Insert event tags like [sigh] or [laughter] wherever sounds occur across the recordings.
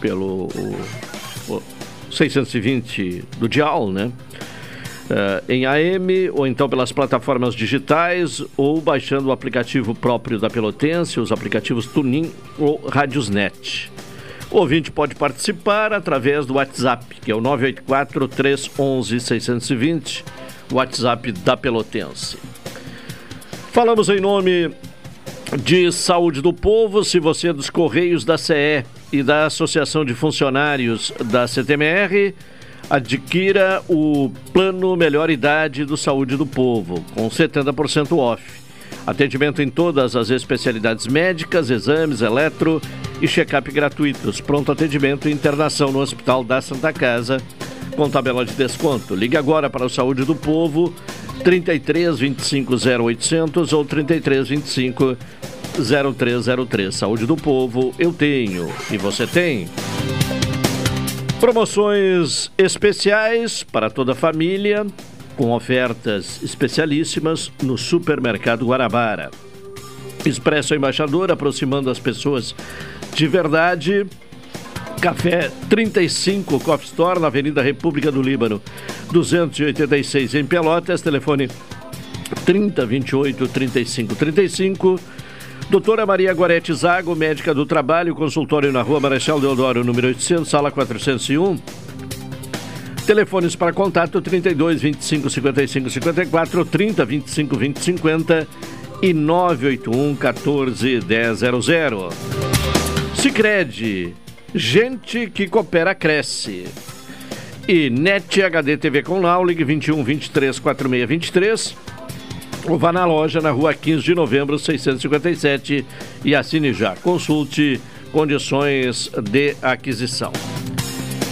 pelo o, o 620 do Dial, né? Uh, em AM ou então pelas plataformas digitais ou baixando o aplicativo próprio da Pelotense, os aplicativos Tunin ou Radiosnet. O ouvinte pode participar através do WhatsApp, que é o 984 311 620, WhatsApp da Pelotense. Falamos em nome de Saúde do Povo, se você é dos Correios da CE e da Associação de Funcionários da CTMR, adquira o Plano Melhor Idade do Saúde do Povo, com 70% off. Atendimento em todas as especialidades médicas, exames, eletro e check-up gratuitos. Pronto atendimento e internação no Hospital da Santa Casa, com tabela de desconto. Ligue agora para o Saúde do Povo, 33 25 0800 ou 33 25 0303. Saúde do Povo, eu tenho e você tem. Promoções especiais para toda a família, com ofertas especialíssimas no Supermercado Guarabara. Expresso Embaixador, aproximando as pessoas de verdade. Café 35 Coffee Store, na Avenida República do Líbano, 286 em Pelotas. Telefone 3028 3535. 35 Doutora Maria Guarete Zago, médica do trabalho, consultório na rua Marechal Deodoro, número 800, sala 401. Telefones para contato 32 25 55 54, 30 25 20 50 e 981 14 1000. Sicredi, gente que coopera cresce. E NET HD TV com Laulig 21 23 46 23 ou vá na loja na rua 15 de novembro, 657 e assine já. Consulte condições de aquisição.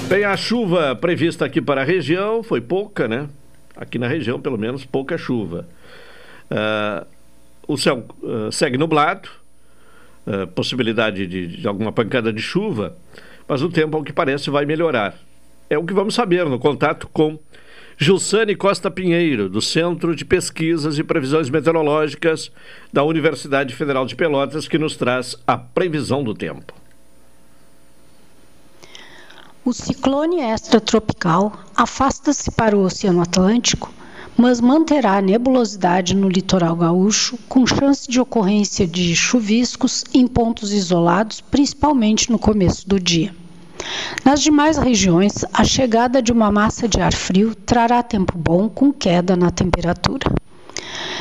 Bem, a chuva prevista aqui para a região foi pouca, né? Aqui na região, pelo menos, pouca chuva. Uh, o céu uh, segue nublado, uh, possibilidade de, de alguma pancada de chuva, mas o tempo, ao que parece, vai melhorar. É o que vamos saber no contato com Gilsane Costa Pinheiro, do Centro de Pesquisas e Previsões Meteorológicas da Universidade Federal de Pelotas, que nos traz a previsão do tempo. O ciclone extratropical afasta-se para o Oceano Atlântico, mas manterá nebulosidade no litoral gaúcho, com chance de ocorrência de chuviscos em pontos isolados, principalmente no começo do dia. Nas demais regiões, a chegada de uma massa de ar frio trará tempo bom com queda na temperatura.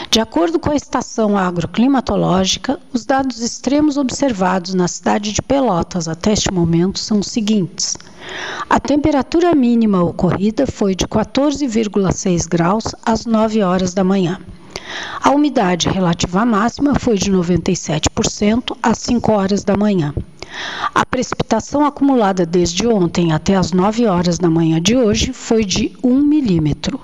De acordo com a estação agroclimatológica, os dados extremos observados na cidade de Pelotas até este momento são os seguintes: a temperatura mínima ocorrida foi de 14,6 graus às 9 horas da manhã. A umidade relativa máxima foi de 97% às 5 horas da manhã. A precipitação acumulada desde ontem até as 9 horas da manhã de hoje foi de 1 milímetro,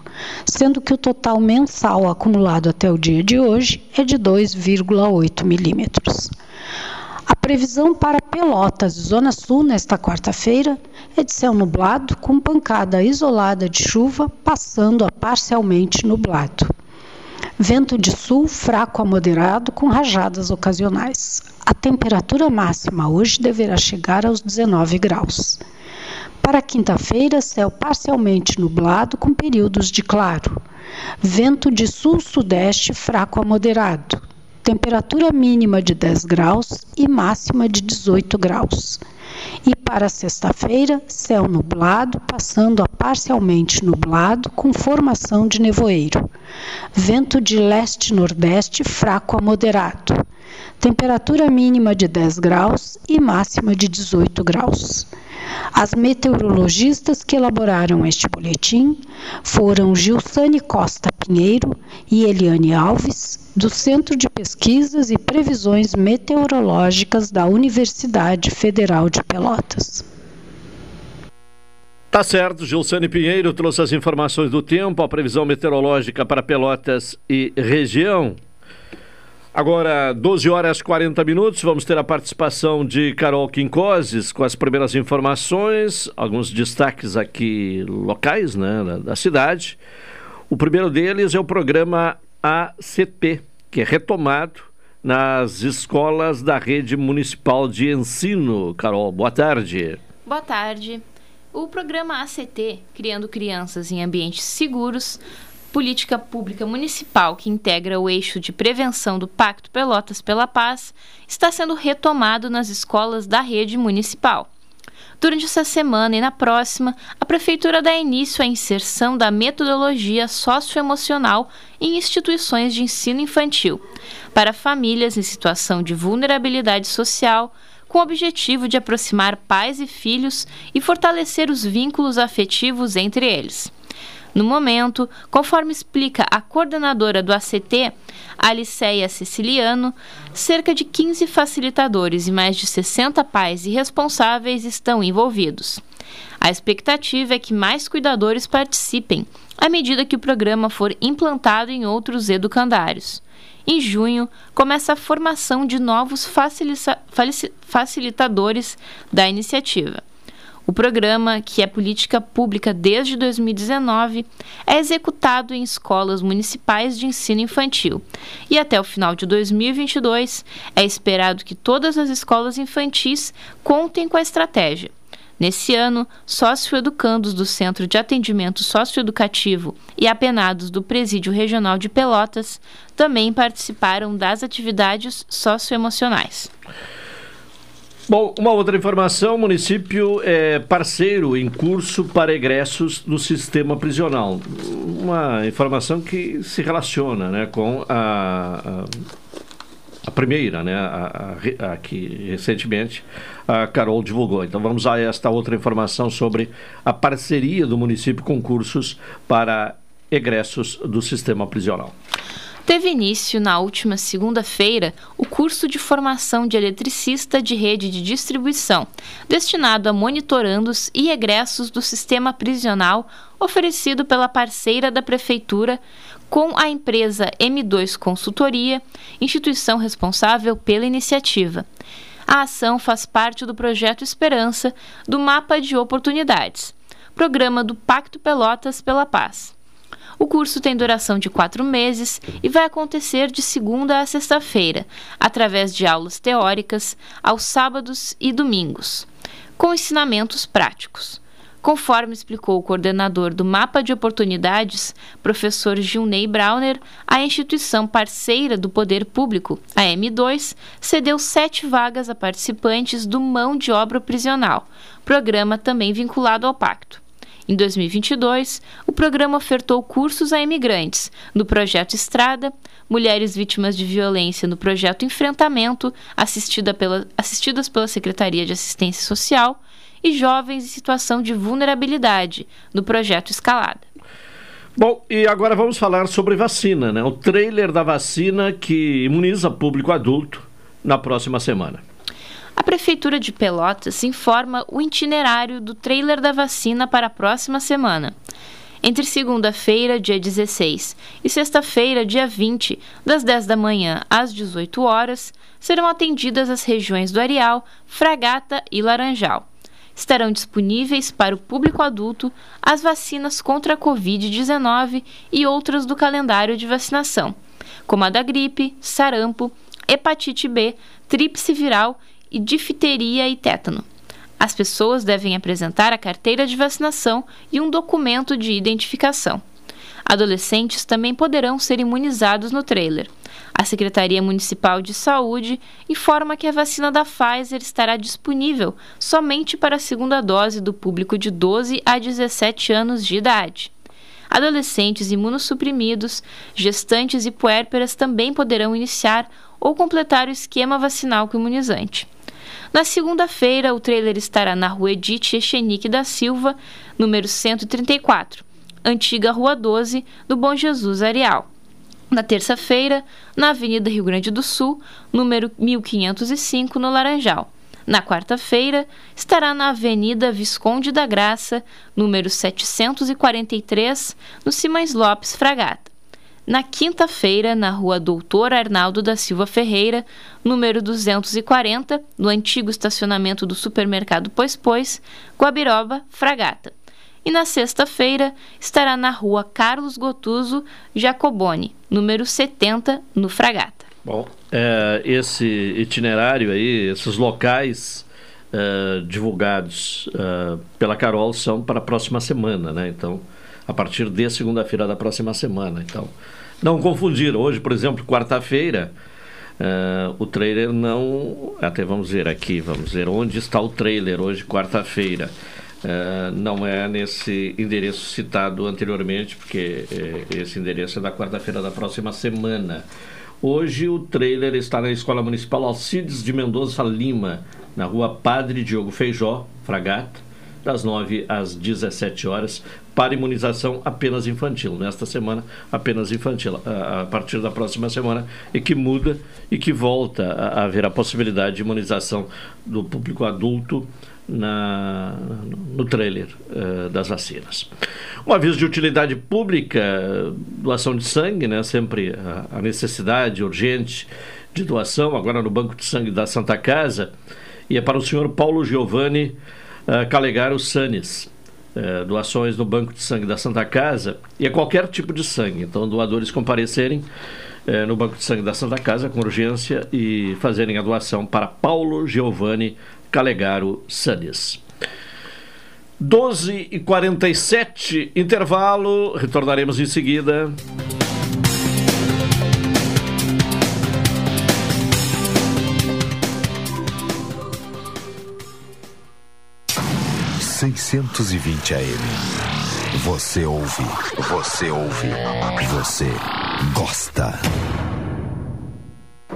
sendo que o total mensal acumulado até o dia de hoje é de 2,8 milímetros. A previsão para Pelotas, Zona Sul, nesta quarta-feira, é de céu nublado, com pancada isolada de chuva, passando a parcialmente nublado. Vento de sul fraco a moderado com rajadas ocasionais. A temperatura máxima hoje deverá chegar aos 19 graus. Para quinta-feira, céu parcialmente nublado com períodos de claro. Vento de sul-sudeste fraco a moderado. Temperatura mínima de 10 graus e máxima de 18 graus. E para sexta-feira, céu nublado, passando a parcialmente nublado, com formação de nevoeiro. Vento de leste-nordeste fraco a moderado. Temperatura mínima de 10 graus e máxima de 18 graus. As meteorologistas que elaboraram este boletim foram Gilsane Costa Pinheiro e Eliane Alves, do Centro de Pesquisas e Previsões Meteorológicas da Universidade Federal de Pelotas. Tá certo, Gilsane Pinheiro trouxe as informações do tempo, a previsão meteorológica para Pelotas e região. Agora, 12 horas e 40 minutos, vamos ter a participação de Carol Quincoses com as primeiras informações, alguns destaques aqui locais né, da, da cidade. O primeiro deles é o programa ACP, que é retomado nas escolas da rede municipal de ensino. Carol, boa tarde. Boa tarde. O programa ACT, Criando Crianças em Ambientes Seguros, política pública municipal que integra o eixo de prevenção do Pacto Pelotas pela Paz, está sendo retomado nas escolas da rede municipal. Durante essa semana e na próxima, a Prefeitura dá início à inserção da metodologia socioemocional em instituições de ensino infantil, para famílias em situação de vulnerabilidade social, com o objetivo de aproximar pais e filhos e fortalecer os vínculos afetivos entre eles. No momento, conforme explica a coordenadora do ACT, Aliceia Siciliano, cerca de 15 facilitadores e mais de 60 pais e responsáveis estão envolvidos. A expectativa é que mais cuidadores participem, à medida que o programa for implantado em outros educandários. Em junho, começa a formação de novos facilitadores da iniciativa. O programa, que é política pública desde 2019, é executado em escolas municipais de ensino infantil. E até o final de 2022, é esperado que todas as escolas infantis contem com a estratégia. Nesse ano, sócio-educandos do Centro de Atendimento Socioeducativo e apenados do Presídio Regional de Pelotas também participaram das atividades socioemocionais. Bom, uma outra informação: o município é parceiro em curso para egressos do sistema prisional. Uma informação que se relaciona né, com a, a, a primeira, né, a, a, que recentemente a Carol divulgou. Então vamos a esta outra informação sobre a parceria do município com cursos para egressos do sistema prisional. Teve início na última segunda-feira o curso de formação de eletricista de rede de distribuição, destinado a monitorandos e egressos do sistema prisional, oferecido pela parceira da Prefeitura, com a empresa M2 Consultoria, instituição responsável pela iniciativa. A ação faz parte do projeto Esperança do Mapa de Oportunidades, programa do Pacto Pelotas pela Paz. O curso tem duração de quatro meses e vai acontecer de segunda a sexta-feira, através de aulas teóricas, aos sábados e domingos, com ensinamentos práticos. Conforme explicou o coordenador do Mapa de Oportunidades, professor Gilney Brauner, a instituição parceira do Poder Público, a M2, cedeu sete vagas a participantes do Mão de Obra Prisional, programa também vinculado ao Pacto. Em 2022, o programa ofertou cursos a imigrantes no projeto Estrada, mulheres vítimas de violência no projeto Enfrentamento, assistida pela, assistidas pela Secretaria de Assistência Social, e jovens em situação de vulnerabilidade no projeto Escalada. Bom, e agora vamos falar sobre vacina, né? O trailer da vacina que imuniza público adulto na próxima semana. A Prefeitura de Pelotas informa o itinerário do trailer da vacina para a próxima semana. Entre segunda-feira, dia 16, e sexta-feira, dia 20, das 10 da manhã às 18 horas, serão atendidas as regiões do Areal, Fragata e Laranjal. Estarão disponíveis para o público adulto as vacinas contra a Covid-19 e outras do calendário de vacinação, como a da gripe, sarampo, hepatite B, tríplice viral e difteria e tétano. As pessoas devem apresentar a carteira de vacinação e um documento de identificação. Adolescentes também poderão ser imunizados no trailer. A Secretaria Municipal de Saúde informa que a vacina da Pfizer estará disponível somente para a segunda dose do público de 12 a 17 anos de idade. Adolescentes imunossuprimidos, gestantes e puérperas também poderão iniciar ou completar o esquema vacinal com imunizante. Na segunda-feira, o trailer estará na rua Edith Echenique da Silva, número 134, antiga Rua 12, do Bom Jesus Areal. Na terça-feira, na Avenida Rio Grande do Sul, número 1505, no Laranjal. Na quarta-feira, estará na Avenida Visconde da Graça, número 743, no Simões Lopes Fragata na quinta-feira, na rua Doutor Arnaldo da Silva Ferreira, número 240, no antigo estacionamento do supermercado Pois Pois, Guabiroba, Fragata. E na sexta-feira estará na rua Carlos Gotuso Jacoboni, número 70, no Fragata. Bom, é, esse itinerário aí, esses locais uh, divulgados uh, pela Carol são para a próxima semana, né? Então, a partir de segunda-feira da próxima semana. Então, não confundir. Hoje, por exemplo, quarta-feira, uh, o trailer não. Até vamos ver aqui, vamos ver onde está o trailer hoje, quarta-feira. Uh, não é nesse endereço citado anteriormente, porque uh, esse endereço é da quarta-feira da próxima semana. Hoje o trailer está na Escola Municipal Alcides de Mendonça Lima, na rua Padre Diogo Feijó, Fragata, das 9 às 17 horas, para imunização apenas infantil. Nesta semana, apenas infantil. A, partir da próxima semana, e que muda e que volta a, haver a possibilidade de imunização do público adulto na, no trailer uh, das vacinas. Um aviso de utilidade pública, doação de sangue, né? sempre a, a necessidade urgente de doação, agora no Banco de Sangue da Santa Casa, e é para o senhor Paulo Giovanni uh, Calegaro Sanes. Uh, doações no Banco de Sangue da Santa Casa e é qualquer tipo de sangue. Então, doadores comparecerem uh, no Banco de Sangue da Santa Casa com urgência e fazerem a doação para Paulo Giovanni Calegaro Sanes. 12 e 47 intervalo, retornaremos em seguida. Seiscentos e vinte AM. Você ouve, você ouve, você gosta.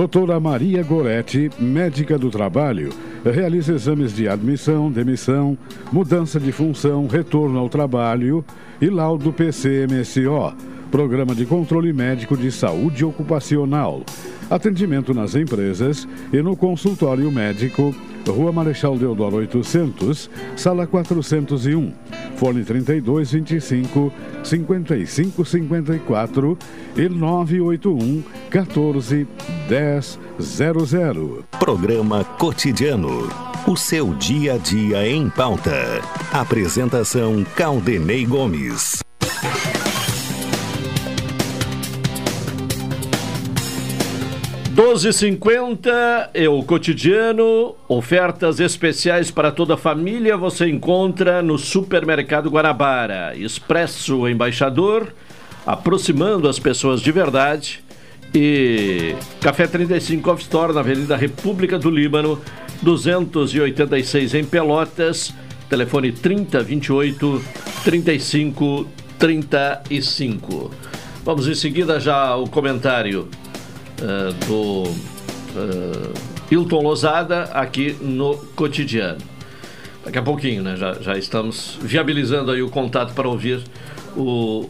Doutora Maria Goretti, médica do trabalho, realiza exames de admissão, demissão, mudança de função, retorno ao trabalho e laudo PCMSO, Programa de Controle Médico de Saúde Ocupacional. Atendimento nas empresas e no consultório médico, Rua Marechal Deodoro 800, Sala 401, Fone 32 25 55 54 e 981 14 10 00. Programa Cotidiano. O seu dia a dia em pauta. Apresentação Caldenei Gomes. 12,50 é o cotidiano. Ofertas especiais para toda a família você encontra no Supermercado Guarabara. Expresso Embaixador, aproximando as pessoas de verdade. E Café 35 Off Store na Avenida República do Líbano, 286 em Pelotas. Telefone 3028 35 35. Vamos em seguida já o comentário uh, do uh, Hilton Lozada aqui no cotidiano. Daqui a pouquinho, né? Já, já estamos viabilizando aí o contato para ouvir o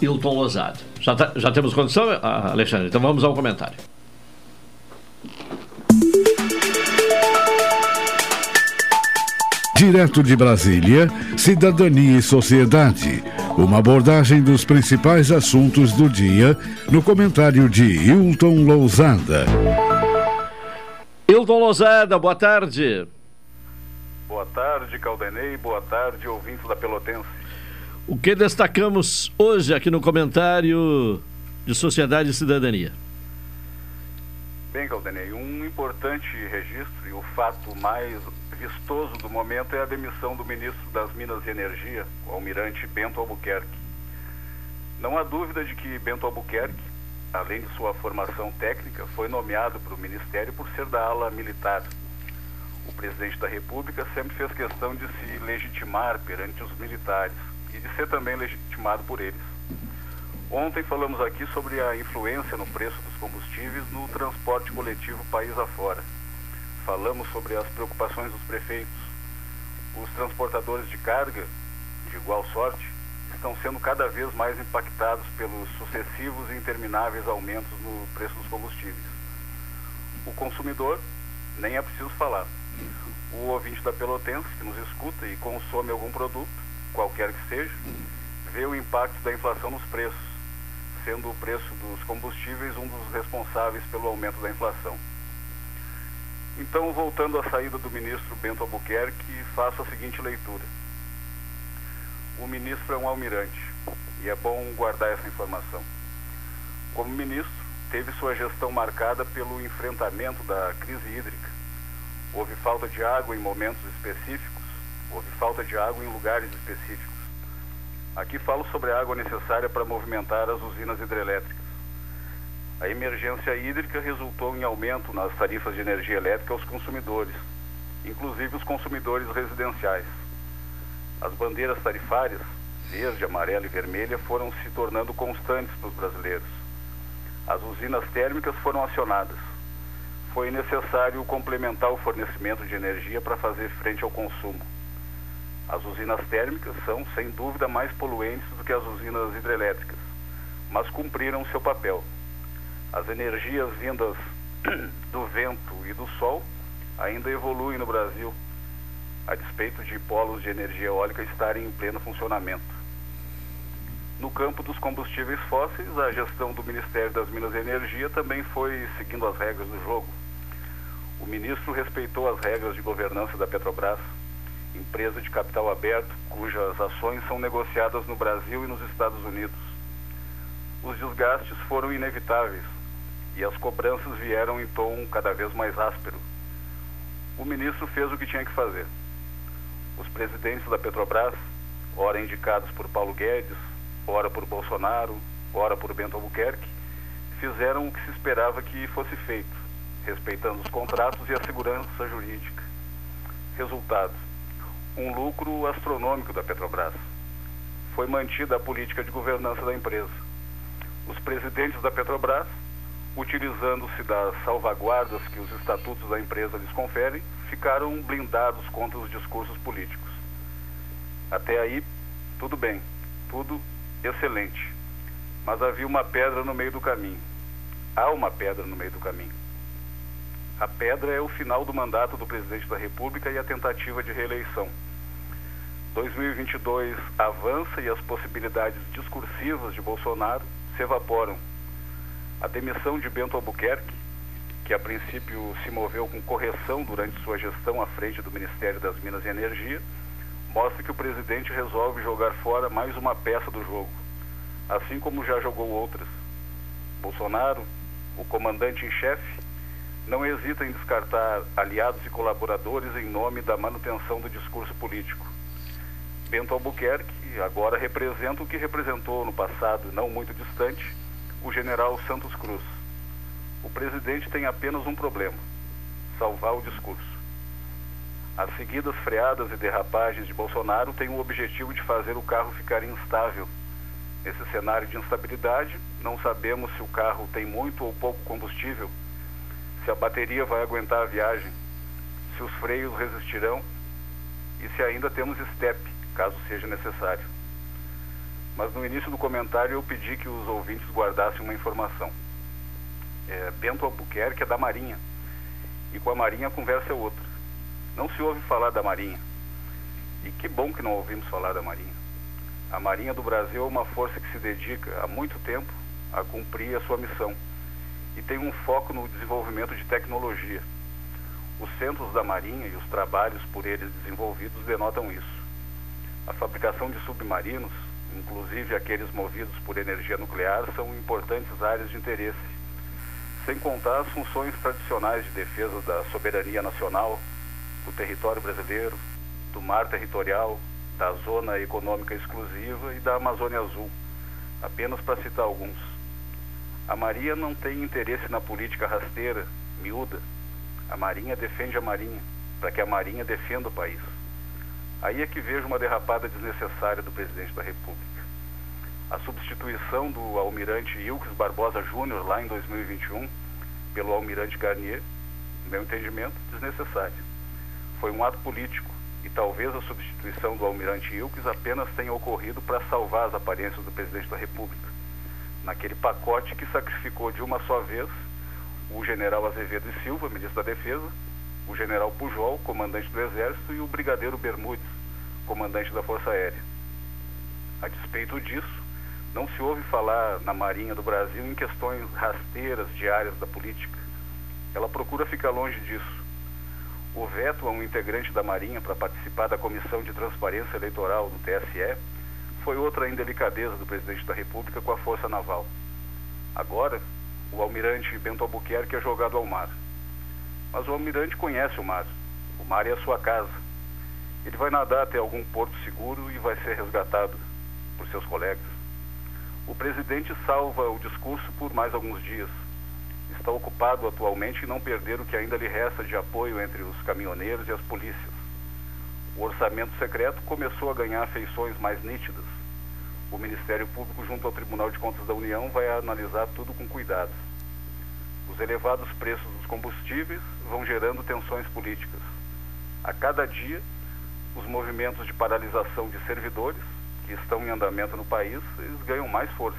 Hilton Lozada. Já, tá, já temos condição, Alexandre? Então vamos ao comentário. Direto de Brasília, Cidadania e Sociedade. Uma abordagem dos principais assuntos do dia no comentário de Hilton Lousada. Hilton Lousada, boa tarde. Boa tarde, Caldenei. Boa tarde, ouvintes da Pelotense. O que destacamos hoje aqui no comentário de Sociedade e Cidadania? Bem, Caldenei, um importante registro e o fato mais vistoso do momento é a demissão do ministro das Minas e Energia, o almirante Bento Albuquerque. Não há dúvida de que Bento Albuquerque, além de sua formação técnica, foi nomeado para o ministério por ser da ala militar. O presidente da República sempre fez questão de se legitimar perante os militares e de ser também legitimado por eles. Ontem falamos aqui sobre a influência no preço dos combustíveis no transporte coletivo país afora. Falamos sobre as preocupações dos prefeitos. Os transportadores de carga, de igual sorte, estão sendo cada vez mais impactados pelos sucessivos e intermináveis aumentos no preço dos combustíveis. O consumidor, nem é preciso falar. O ouvinte da Pelotense, que nos escuta e consome algum produto, qualquer que seja, vê o impacto da inflação nos preços sendo o preço dos combustíveis um dos responsáveis pelo aumento da inflação. Então, voltando à saída do ministro Bento Albuquerque, faço a seguinte leitura. O ministro é um almirante e é bom guardar essa informação. Como ministro, teve sua gestão marcada pelo enfrentamento da crise hídrica. Houve falta de água em momentos específicos, houve falta de água em lugares específicos. Aqui falo sobre a água necessária para movimentar as usinas hidrelétricas. A emergência hídrica resultou em aumento nas tarifas de energia elétrica aos consumidores, inclusive os consumidores residenciais. As bandeiras tarifárias, verde, amarela e vermelha, foram se tornando constantes para os brasileiros. As usinas térmicas foram acionadas. Foi necessário complementar o fornecimento de energia para fazer frente ao consumo. As usinas térmicas são, sem dúvida, mais poluentes do que as usinas hidrelétricas, mas cumpriram seu papel. As energias vindas [clears throat] do vento e do sol ainda evoluem no Brasil, a despeito de polos de energia eólica estarem em pleno funcionamento. No campo dos combustíveis fósseis, a gestão do Ministério das Minas e Energia também foi seguindo as regras do jogo. O ministro respeitou as regras de governança da Petrobras empresa de capital aberto, cujas ações são negociadas no Brasil e nos Estados Unidos. Os desgastes foram inevitáveis e as cobranças vieram em tom cada vez mais áspero. O ministro fez o que tinha que fazer. Os presidentes da Petrobras, ora indicados por Paulo Guedes, ora por Bolsonaro, ora por Bento Albuquerque, fizeram o que se esperava que fosse feito, respeitando os contratos e a segurança jurídica. Resultado: um lucro astronômico da Petrobras. Foi mantida a política de governança da empresa. Os presidentes da Petrobras, utilizando-se das salvaguardas que os estatutos da empresa lhes conferem, ficaram blindados contra os discursos políticos. Até aí, tudo bem, tudo excelente. Mas havia uma pedra no meio do caminho. Há uma pedra no meio do caminho. A pedra é o final do mandato do presidente da República e a tentativa de reeleição. 2022 avança e as possibilidades discursivas de Bolsonaro se evaporam. A demissão de Bento Albuquerque, que a princípio se moveu com correção durante sua gestão à frente do Ministério das Minas e Energia, mostra que o presidente resolve jogar fora mais uma peça do jogo, assim como já jogou outras. Bolsonaro, o comandante em chefe, não hesita em descartar aliados e colaboradores em nome da manutenção do discurso político. Bento Albuquerque agora representa o que representou no passado, não muito distante, o general Santos Cruz. O presidente tem apenas um problema: salvar o discurso. As seguidas freadas e derrapagens de Bolsonaro têm o objetivo de fazer o carro ficar instável. Nesse cenário de instabilidade, não sabemos se o carro tem muito ou pouco combustível se a bateria vai aguentar a viagem, se os freios resistirão e se ainda temos step, caso seja necessário. Mas no início do comentário eu pedi que os ouvintes guardassem uma informação. É, Bento Albuquerque é da Marinha e com a Marinha a conversa é outra. Não se ouve falar da Marinha. E que bom que não ouvimos falar da Marinha. A Marinha do Brasil é uma força que se dedica há muito tempo a cumprir a sua missão e tem um foco no desenvolvimento de tecnologia. Os centros da Marinha e os trabalhos por eles desenvolvidos denotam isso. A fabricação de submarinos, inclusive aqueles movidos por energia nuclear, são importantes áreas de interesse, sem contar as funções tradicionais de defesa da soberania nacional, do território brasileiro, do mar territorial, da zona econômica exclusiva e da Amazônia Azul, apenas para citar alguns. A Marinha não tem interesse na política rasteira, miúda. A Marinha defende a Marinha, para que a Marinha defenda o país. Aí é que vejo uma derrapada desnecessária do presidente da República. A substituição do almirante Ilques Barbosa Júnior lá em 2021 pelo almirante Garnier, no meu entendimento, desnecessária. Foi um ato político e talvez a substituição do almirante Ilques apenas tenha ocorrido para salvar as aparências do presidente da República. Naquele pacote que sacrificou de uma só vez o general Azevedo e Silva, ministro da Defesa, o general Pujol, comandante do Exército, e o brigadeiro Bermudes, comandante da Força Aérea. A despeito disso, não se ouve falar na Marinha do Brasil em questões rasteiras diárias da política. Ela procura ficar longe disso. O veto a um integrante da Marinha para participar da Comissão de Transparência Eleitoral do TSE foi outra indelicadeza do presidente da República com a Força Naval. Agora, o almirante Bento Albuquerque é jogado ao mar. Mas o almirante conhece o mar. O mar é a sua casa. Ele vai nadar até algum porto seguro e vai ser resgatado por seus colegas. O presidente salva o discurso por mais alguns dias. Está ocupado atualmente em não perder o que ainda lhe resta de apoio entre os caminhoneiros e as polícias. O orçamento secreto começou a ganhar feições mais nítidas. O Ministério Público, junto ao Tribunal de Contas da União, vai analisar tudo com cuidado. Os elevados preços dos combustíveis vão gerando tensões políticas. A cada dia, os movimentos de paralisação de servidores, que estão em andamento no país, eles ganham mais força.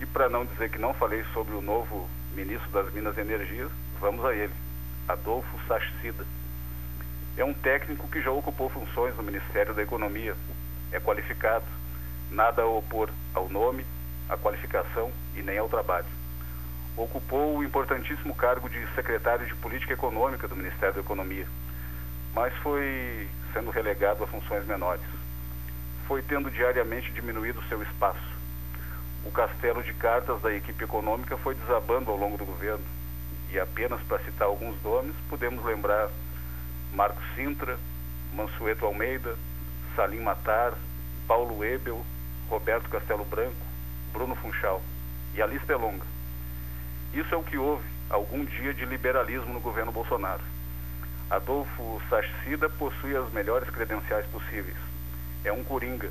E para não dizer que não falei sobre o novo ministro das Minas e Energias, vamos a ele, Adolfo Sachsida. É um técnico que já ocupou funções no Ministério da Economia, é qualificado, nada a opor ao nome, à qualificação e nem ao trabalho ocupou o importantíssimo cargo de secretário de Política Econômica do Ministério da Economia, mas foi sendo relegado a funções menores. Foi tendo diariamente diminuído seu espaço. O castelo de cartas da equipe econômica foi desabando ao longo do governo. E apenas para citar alguns nomes, podemos lembrar Marco Sintra, Mansueto Almeida, Salim Matar, Paulo Ebel, Roberto Castelo Branco, Bruno Funchal. E a lista é longa. Isso é o que houve algum dia de liberalismo no governo Bolsonaro. Adolfo Sachsida possui as melhores credenciais possíveis. É um coringa,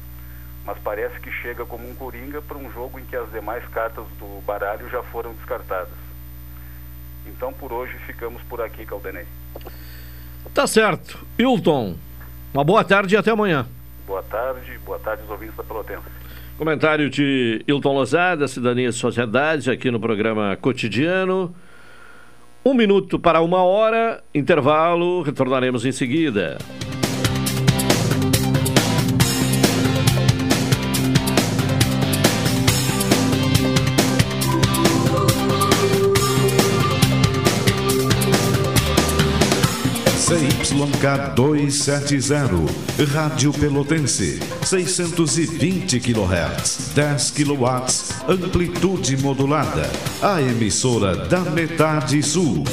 mas parece que chega como um coringa para um jogo em que as demais cartas do baralho já foram descartadas. Então por hoje ficamos por aqui, Caldenei. Tá certo. Hilton, uma boa tarde e até amanhã. Boa tarde, boa tarde aos ouvintes da Pelotense. Comentário de Hilton Lozada, Cidadania e Sociedade, aqui no programa Cotidiano. Um minuto para uma hora, intervalo, retornaremos em seguida. CYK 270, Rádio Pelotense, 620 kHz, 10 kW, amplitude modulada. A emissora da metade sul.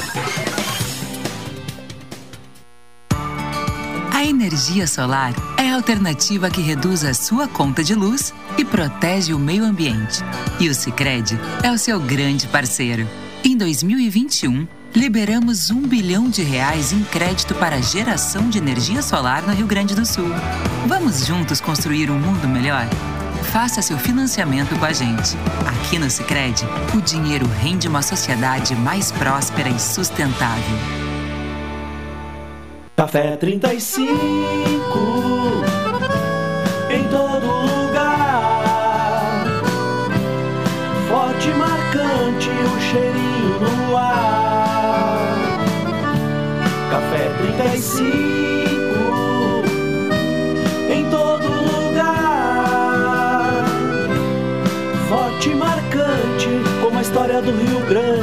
A energia solar é a alternativa que reduz a sua conta de luz e protege o meio ambiente. E o Sicredi é o seu grande parceiro. Em 2021, liberamos um bilhão de reais em crédito para geração de energia solar no Rio Grande do Sul. Vamos juntos construir um mundo melhor? Faça seu financiamento com a gente. Aqui no Sicredi, o dinheiro rende uma sociedade mais próspera e sustentável. Café 35 do Rio Grande.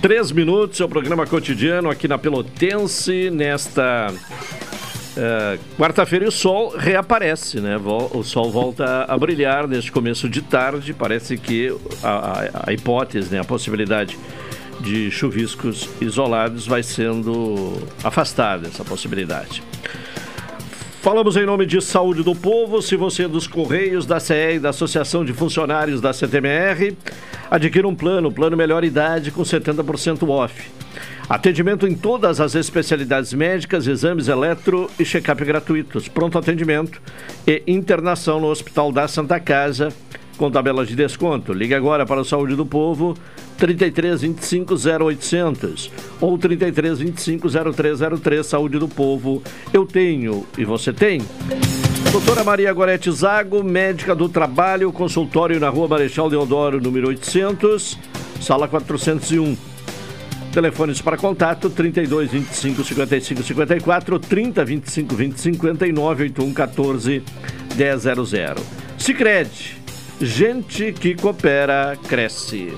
Três minutos, é o programa cotidiano aqui na Pelotense, nesta uh, quarta-feira o sol reaparece, né? O sol volta a brilhar neste começo de tarde, parece que a, a, a hipótese, né, a possibilidade de chuviscos isolados vai sendo afastada, essa possibilidade. Falamos em nome de Saúde do Povo. Se você é dos Correios, da CE e da Associação de Funcionários da CTMR, adquira um plano, plano melhor idade com 70% off. Atendimento em todas as especialidades médicas, exames eletro e check-up gratuitos, pronto atendimento e internação no Hospital da Santa Casa com tabelas de desconto. Ligue agora para o Saúde do Povo 33 25 0800 ou 33 25 0303 Saúde do Povo. Eu tenho e você tem. Doutora Maria Gorete Zago, médica do trabalho, consultório na rua Marechal Deodoro, número 800, sala 401. Telefones para contato 32 25 55 54 30 25 20 59 81 14 100. Sicredi Gente que coopera, cresce.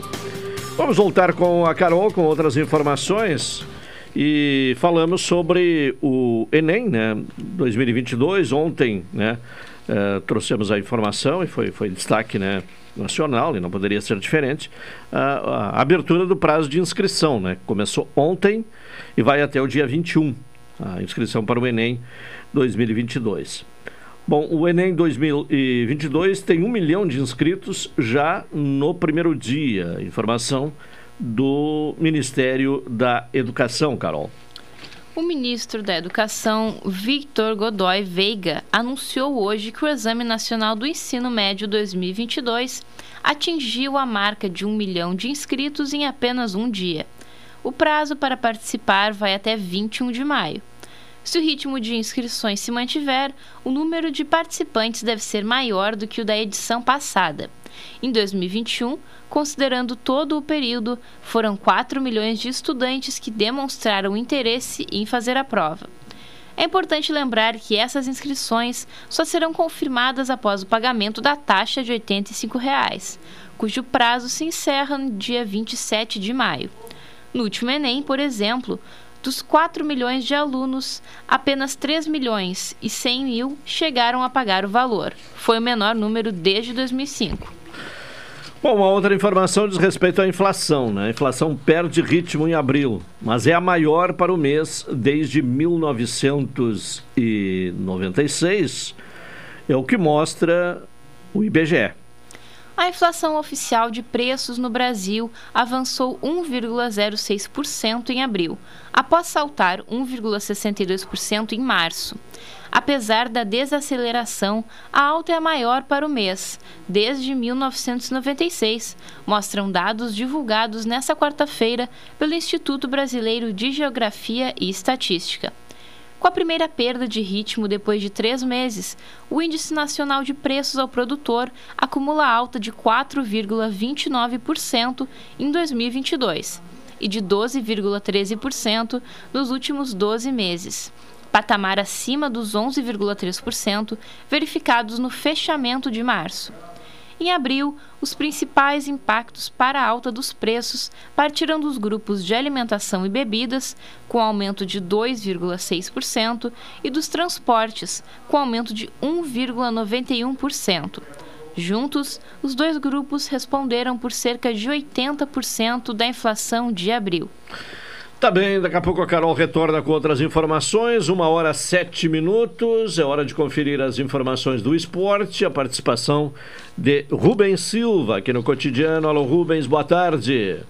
Vamos voltar com a Carol com outras informações. E falamos sobre o Enem, né? 2022. Ontem, né? Uh, trouxemos a informação e foi, foi destaque, né? Nacional, e não poderia ser diferente. Uh, a abertura do prazo de inscrição, né? Começou ontem e vai até o dia 21. A inscrição para o Enem 2022. Bom, o Enem 2022 tem um milhão de inscritos já no primeiro dia. Informação do Ministério da Educação, Carol. O ministro da Educação, Victor Godoy Veiga, anunciou hoje que o Exame Nacional do Ensino Médio 2022 atingiu a marca de um milhão de inscritos em apenas um dia. O prazo para participar vai até 21 de maio. Se o ritmo de inscrições se mantiver, o número de participantes deve ser maior do que o da edição passada. Em 2021, considerando todo o período, foram 4 milhões de estudantes que demonstraram interesse em fazer a prova. É importante lembrar que essas inscrições só serão confirmadas após o pagamento da taxa de 85 reais, cujo prazo se encerra no dia 27 de maio. No último Enem, por exemplo, dos 4 milhões de alunos, apenas 3 milhões e 100 mil chegaram a pagar o valor. Foi o menor número desde 2005. Bom, uma outra informação diz respeito à inflação. Né? A inflação perde ritmo em abril, mas é a maior para o mês desde 1996. É o que mostra o IBGE. A inflação oficial de preços no Brasil avançou 1,06% em abril, após saltar 1,62% em março. Apesar da desaceleração, a alta é a maior para o mês, desde 1996, mostram dados divulgados nesta quarta-feira pelo Instituto Brasileiro de Geografia e Estatística. Com a primeira perda de ritmo depois de três meses, o Índice Nacional de Preços ao Produtor acumula alta de 4,29% em 2022 e de 12,13% nos últimos 12 meses, patamar acima dos 11,3% verificados no fechamento de março. Em abril, os principais impactos para a alta dos preços partiram dos grupos de alimentação e bebidas, com aumento de 2,6%, e dos transportes, com aumento de 1,91%. Juntos, os dois grupos responderam por cerca de 80% da inflação de abril. Tá bem, daqui a pouco a Carol retorna com outras informações. Uma hora sete minutos. É hora de conferir as informações do esporte. A participação de Rubens Silva aqui no cotidiano. Alô, Rubens, boa tarde.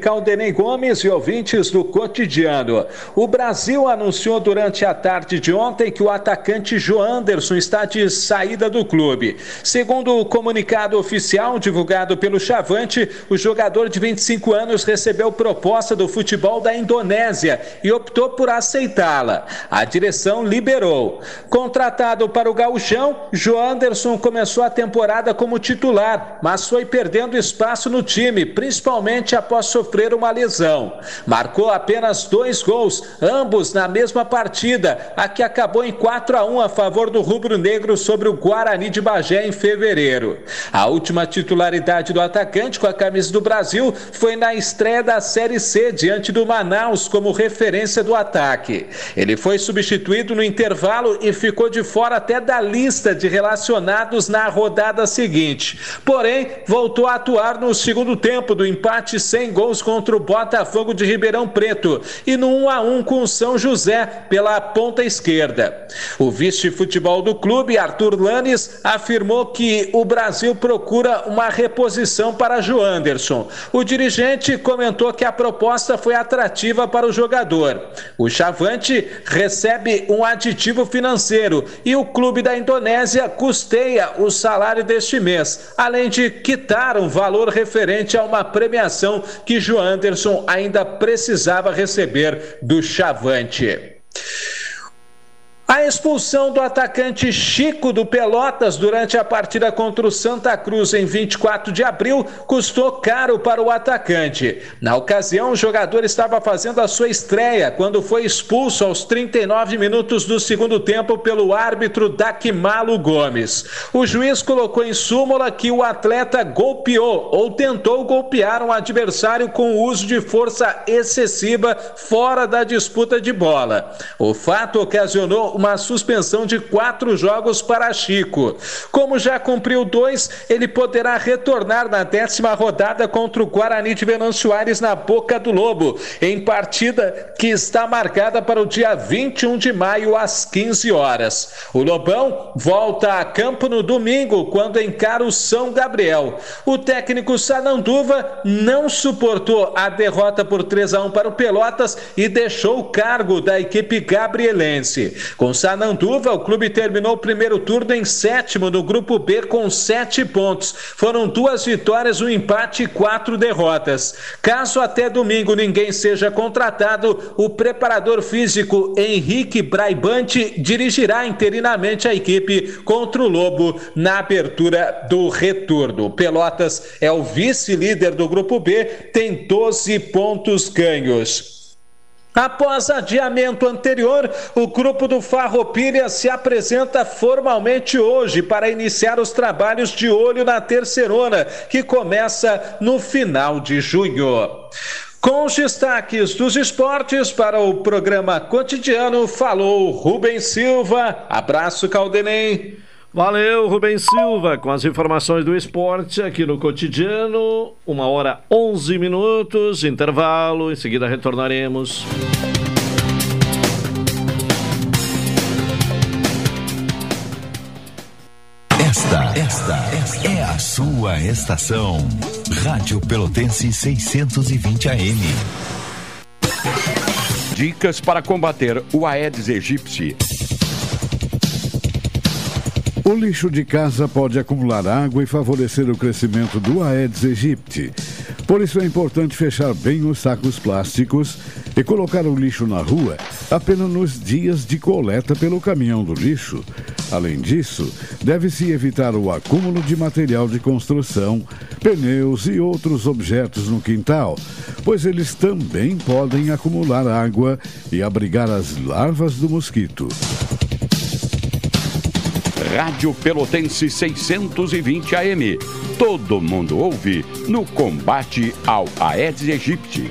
Caldenei Gomes e ouvintes do cotidiano. O Brasil anunciou durante a tarde de ontem que o atacante Joanderson está de saída do clube. Segundo o comunicado oficial divulgado pelo Chavante, o jogador de 25 anos recebeu proposta do futebol da Indonésia e optou por aceitá-la. A direção liberou. Contratado para o Gauchão, Joanderson começou a temporada como titular, mas foi perdendo espaço no time, principalmente após sofrer uma lesão. Marcou apenas dois gols, ambos na mesma partida, a que acabou em 4 a 1 a favor do rubro-negro sobre o Guarani de Bagé em fevereiro. A última titularidade do atacante com a camisa do Brasil foi na estreia da Série C diante do Manaus como referência do ataque. Ele foi substituído no intervalo e ficou de fora até da lista de relacionados na rodada seguinte. Porém, voltou a atuar no segundo tempo do empate sem gol gols contra o Botafogo de Ribeirão Preto e no 1 a 1 com o São José pela ponta esquerda. O vice-futebol do clube, Arthur Lanes, afirmou que o Brasil procura uma reposição para Joanderson. O dirigente comentou que a proposta foi atrativa para o jogador. O Chavante recebe um aditivo financeiro e o clube da Indonésia custeia o salário deste mês, além de quitar um valor referente a uma premiação que que Joanderson ainda precisava receber do Chavante. A expulsão do atacante Chico do Pelotas durante a partida contra o Santa Cruz em 24 de abril custou caro para o atacante. Na ocasião, o jogador estava fazendo a sua estreia quando foi expulso aos 39 minutos do segundo tempo pelo árbitro Daquimalo Gomes. O juiz colocou em súmula que o atleta golpeou ou tentou golpear um adversário com o uso de força excessiva fora da disputa de bola. O fato ocasionou uma suspensão de quatro jogos para Chico. Como já cumpriu dois, ele poderá retornar na décima rodada contra o Guarani de Venâncio Soares na Boca do Lobo, em partida que está marcada para o dia 21 de maio às 15 horas. O Lobão volta a campo no domingo quando encara o São Gabriel. O técnico Sananduva não suportou a derrota por 3 a 1 para o Pelotas e deixou o cargo da equipe gabrielense. Com Sananduva, o clube terminou o primeiro turno em sétimo no grupo B com sete pontos. Foram duas vitórias, um empate e quatro derrotas. Caso até domingo ninguém seja contratado, o preparador físico Henrique Braibante dirigirá interinamente a equipe contra o Lobo na abertura do retorno. Pelotas é o vice-líder do grupo B, tem 12 pontos ganhos. Após adiamento anterior, o grupo do Farroupilha se apresenta formalmente hoje para iniciar os trabalhos de olho na terceirona, que começa no final de junho. Com os destaques dos esportes para o programa cotidiano, falou Rubens Silva. Abraço, Caldenei. Valeu, Rubens Silva, com as informações do esporte aqui no cotidiano. Uma hora 11 minutos, intervalo, em seguida retornaremos. Esta, esta, esta é a sua estação. Rádio Pelotense 620 AM. Dicas para combater o Aedes aegypti. O lixo de casa pode acumular água e favorecer o crescimento do Aedes aegypti. Por isso é importante fechar bem os sacos plásticos e colocar o lixo na rua apenas nos dias de coleta pelo caminhão do lixo. Além disso, deve-se evitar o acúmulo de material de construção, pneus e outros objetos no quintal, pois eles também podem acumular água e abrigar as larvas do mosquito. Rádio Pelotense 620 AM. Todo mundo ouve no combate ao Aedes aegypti.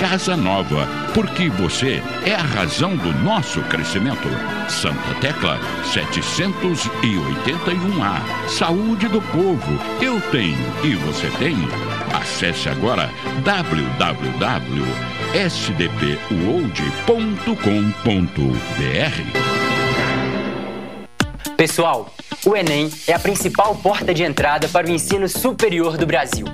casa nova, porque você é a razão do nosso crescimento. Santa Tecla 781A. Saúde do povo, eu tenho e você tem. Acesse agora www.sdpuold.com.br. Pessoal, o Enem é a principal porta de entrada para o ensino superior do Brasil.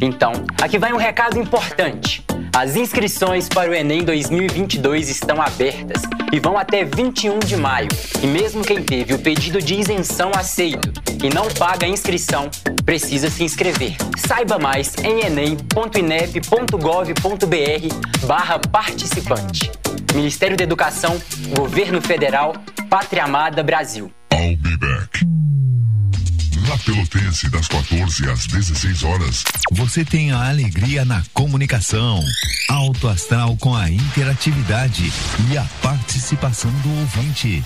Então, aqui vai um recado importante. As inscrições para o Enem 2022 estão abertas e vão até 21 de maio. E mesmo quem teve o pedido de isenção aceito e não paga a inscrição, precisa se inscrever. Saiba mais em enem.inep.gov.br barra participante. Ministério da Educação, Governo Federal, Pátria Amada Brasil. I'll be back. Na Pelotense, das 14 às 16 horas. Você tem a alegria na comunicação. Alto astral com a interatividade e a participação do ouvinte.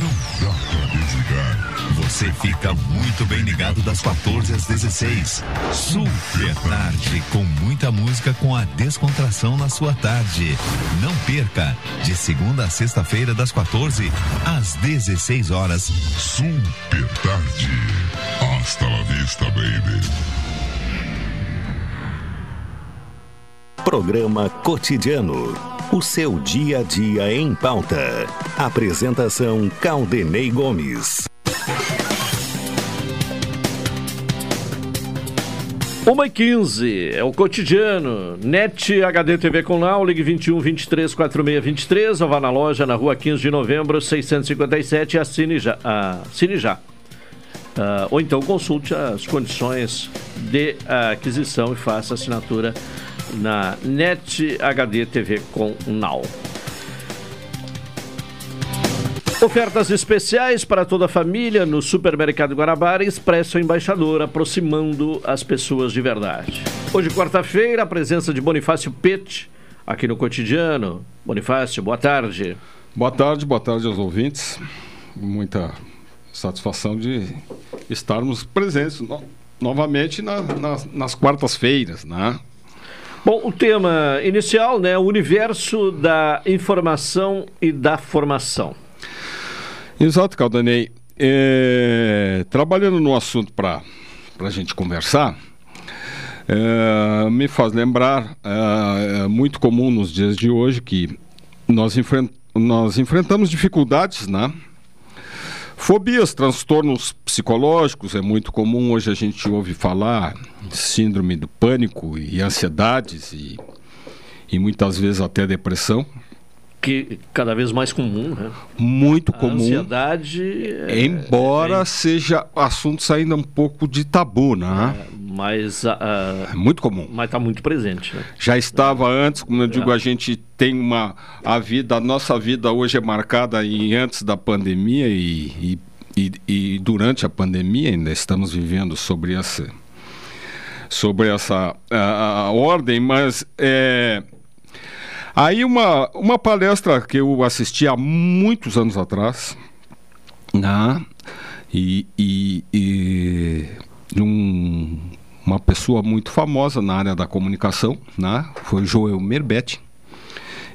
Não dá pra desligar. Você fica muito bem ligado das 14 às 16. Super tarde, com muita música com a descontração na sua tarde. Não perca, de segunda a sexta-feira, das 14 às 16 horas. Super tarde. Hasta la vista, baby. Programa Cotidiano. O seu dia a dia em pauta. Apresentação Caldenei Gomes. Uma e 15 é o cotidiano. NET HD TV com ligue 21 23 46 23 ou vá na loja na rua 15 de novembro 657 e assine já. Assine já. Uh, ou então consulte as condições de aquisição e faça assinatura na NET HD TV com Now. Ofertas especiais para toda a família no Supermercado Guarabara Expresso Embaixador, aproximando as pessoas de verdade. Hoje, quarta-feira, a presença de Bonifácio Pet aqui no Cotidiano. Bonifácio, boa tarde. Boa tarde, boa tarde aos ouvintes. Muita satisfação de estarmos presentes no, novamente na, na, nas quartas-feiras, né? Bom, o tema inicial, né, o universo da informação e da formação. Exato, Caldanei. É, trabalhando no assunto para a gente conversar, é, me faz lembrar, é, é, muito comum nos dias de hoje, que nós, enfrent, nós enfrentamos dificuldades, né? Fobias, transtornos psicológicos, é muito comum hoje a gente ouve falar síndrome do pânico e ansiedades e, e muitas vezes até depressão que cada vez mais comum, né? Muito a comum. Ansiedade. É, embora é... seja assunto saindo um pouco de tabu, né? É, mas uh, é muito comum. Mas está muito presente. Né? Já estava antes, como eu digo, a gente tem uma a vida, a nossa vida hoje é marcada em antes da pandemia e, e, e, e durante a pandemia ainda estamos vivendo sobre essa sobre essa a, a ordem, mas é, Aí uma, uma palestra que eu assisti há muitos anos atrás, né? e, e, e um, uma pessoa muito famosa na área da comunicação, né? foi Joel Merbetti.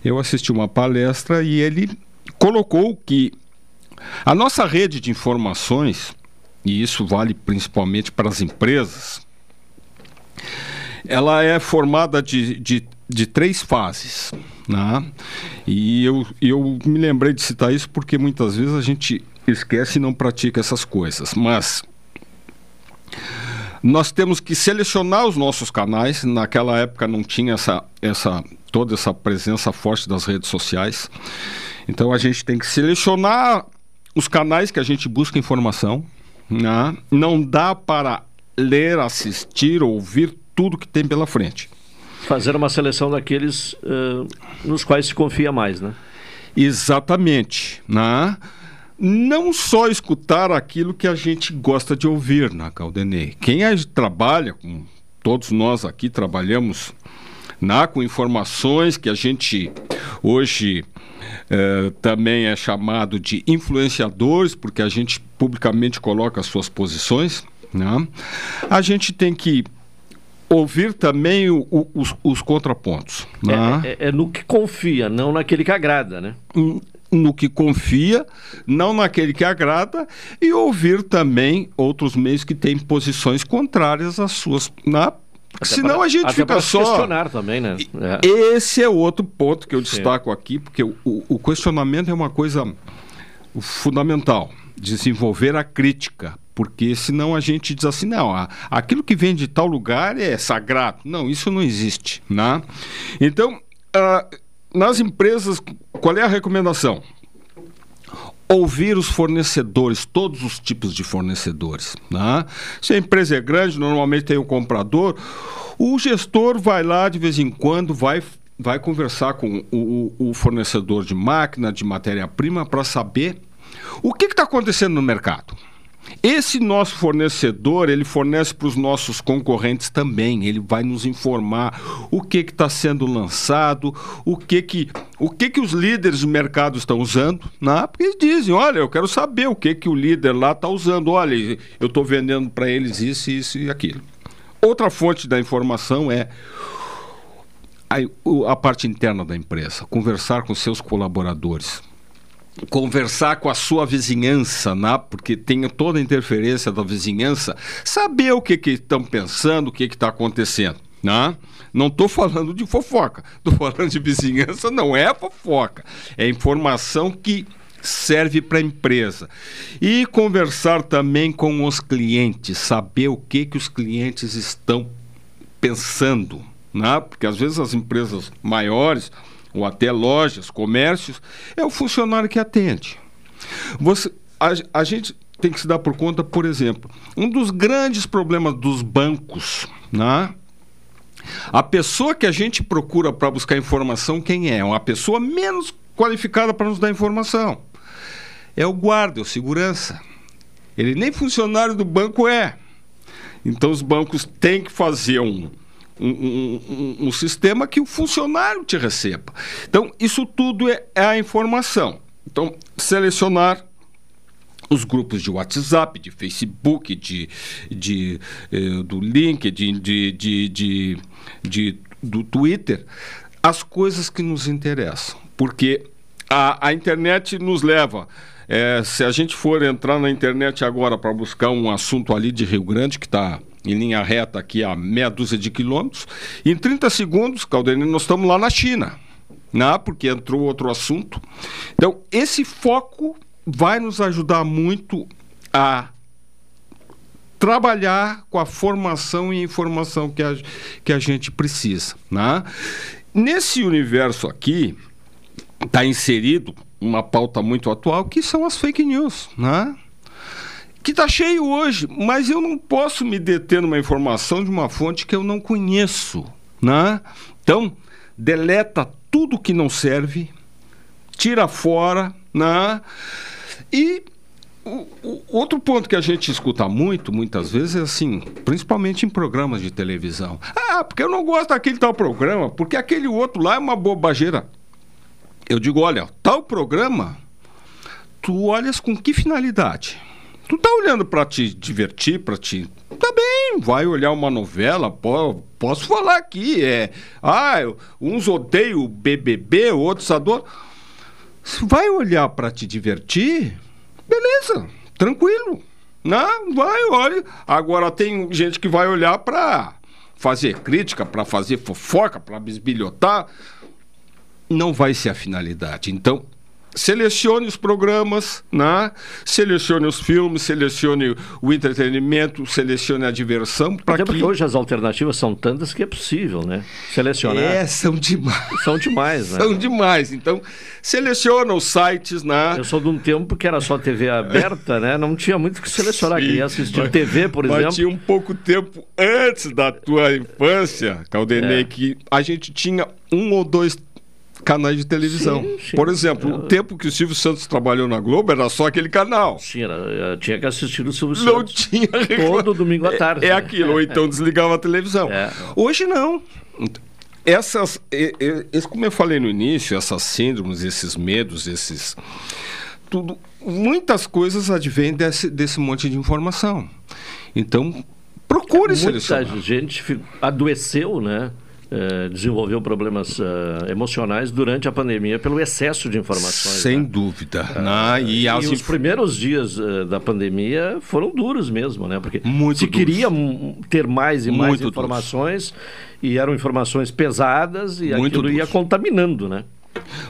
Eu assisti uma palestra e ele colocou que a nossa rede de informações, e isso vale principalmente para as empresas, ela é formada de, de de três fases. Né? E eu, eu me lembrei de citar isso porque muitas vezes a gente esquece e não pratica essas coisas. Mas nós temos que selecionar os nossos canais. Naquela época não tinha essa, essa, toda essa presença forte das redes sociais. Então a gente tem que selecionar os canais que a gente busca informação. Né? Não dá para ler, assistir, ouvir tudo que tem pela frente fazer uma seleção daqueles uh, nos quais se confia mais, né? Exatamente, né? Não só escutar aquilo que a gente gosta de ouvir na né, Caldenei. Quem é, trabalha, com todos nós aqui trabalhamos né, com informações que a gente hoje eh, também é chamado de influenciadores, porque a gente publicamente coloca as suas posições. Né? A gente tem que ouvir também o, o, os, os, contrapontos. Né? É, é, é, no que confia, não naquele que agrada, né? No que confia, não naquele que agrada, e ouvir também outros meios que têm posições contrárias às suas. Na, até Senão para, a gente fica só. questionar também, né? É. Esse é outro ponto que eu destaco Sim. aqui, porque o, o questionamento é uma coisa fundamental. Desenvolver a crítica porque senão a gente diz assim, não, aquilo que vem de tal lugar é sagrado. Não, isso não existe. Né? Então, uh, nas empresas, qual é a recomendação? Ouvir os fornecedores, todos os tipos de fornecedores. Né? Se a empresa é grande, normalmente tem o um comprador, o gestor vai lá de vez em quando, vai vai conversar com o, o fornecedor de máquina, de matéria-prima, para saber o que está acontecendo no mercado. Esse nosso fornecedor, ele fornece para os nossos concorrentes também. Ele vai nos informar o que está sendo lançado, o que que, o que que os líderes do mercado estão usando, né? Porque eles dizem, olha, eu quero saber o que que o líder lá está usando. Olha, eu estou vendendo para eles isso, isso e aquilo. Outra fonte da informação é a, a parte interna da empresa, conversar com seus colaboradores conversar com a sua vizinhança, né? porque tem toda a interferência da vizinhança, saber o que estão pensando, o que está acontecendo. Né? Não estou falando de fofoca, [laughs] estou falando de vizinhança, não é fofoca, é informação que serve para a empresa. E conversar também com os clientes, saber o que, que os clientes estão pensando. Né? Porque às vezes as empresas maiores ou até lojas, comércios, é o funcionário que atende. Você, a, a gente tem que se dar por conta, por exemplo, um dos grandes problemas dos bancos, né? A pessoa que a gente procura para buscar informação, quem é? Uma pessoa menos qualificada para nos dar informação. é o guarda, é o segurança. Ele nem funcionário do banco é. Então os bancos têm que fazer um, um, um, um, sistema que o funcionário te receba. Então, isso tudo é, é a informação. Então, selecionar os grupos de WhatsApp, de Facebook, de, de, eh, do LinkedIn, de, de, de, de, do Twitter, as coisas que nos interessam. Porque a, a internet nos leva. É, se a gente for entrar na internet agora para buscar um assunto ali de Rio Grande, que está em linha reta aqui a meia dúzia de quilômetros, em 30 segundos, Caldenino, nós estamos lá na China, né? porque entrou outro assunto. Então, esse foco vai nos ajudar muito a trabalhar com a formação e informação que a, que a gente precisa. Né? Nesse universo aqui, está inserido uma pauta muito atual, que são as fake news. Né? Que está cheio hoje, mas eu não posso me deter numa informação de uma fonte que eu não conheço. Né? Então, deleta tudo que não serve, tira fora, né? E o, o, outro ponto que a gente escuta muito, muitas vezes, é assim, principalmente em programas de televisão. Ah, porque eu não gosto daquele tal programa, porque aquele outro lá é uma bobageira. Eu digo, olha, tal programa, tu olhas com que finalidade? Tu tá olhando para te divertir, para te. Tá bem, vai olhar uma novela, pô, posso falar aqui, é. Ah, uns odeiam BBB, outros adoram. Vai olhar para te divertir? Beleza, tranquilo. Não, vai, olha. Agora tem gente que vai olhar para fazer crítica, para fazer fofoca, para bisbilhotar. Não vai ser a finalidade. Então, selecione os programas, né? selecione os filmes, selecione o entretenimento, selecione a diversão. Até que... porque hoje as alternativas são tantas que é possível, né? Selecionar. É, são demais. São demais, né? [laughs] São demais. Então, seleciona os sites, né? Eu sou de um tempo que era só TV aberta, né? Não tinha muito que selecionar. Sim, Queria assistir mas, TV, por mas exemplo. tinha um pouco tempo antes da tua infância, Caldenei, é. que a gente tinha um ou dois canais de televisão. Sim, sim. Por exemplo, o tempo que o Silvio Santos trabalhou na Globo era só aquele canal. Sim, era, tinha que assistir o Silvio Santos. Não tinha. [laughs] Todo domingo à é, tarde. É, é aquilo, ou então desligava a televisão. É. Hoje não. Essas, como eu falei no início, essas síndromes, esses medos, esses. Tudo, muitas coisas advêm desse, desse monte de informação. Então, procure Muita selecionar. Muita gente adoeceu, né? Eh, desenvolveu problemas uh, emocionais durante a pandemia pelo excesso de informações. Sem né? dúvida. Uh, e, e os primeiros dias da pandemia foram duros mesmo, né? Porque Muito se duros. queria ter mais e mais Muito informações duros. e eram informações pesadas e Muito aquilo duros. ia contaminando, né?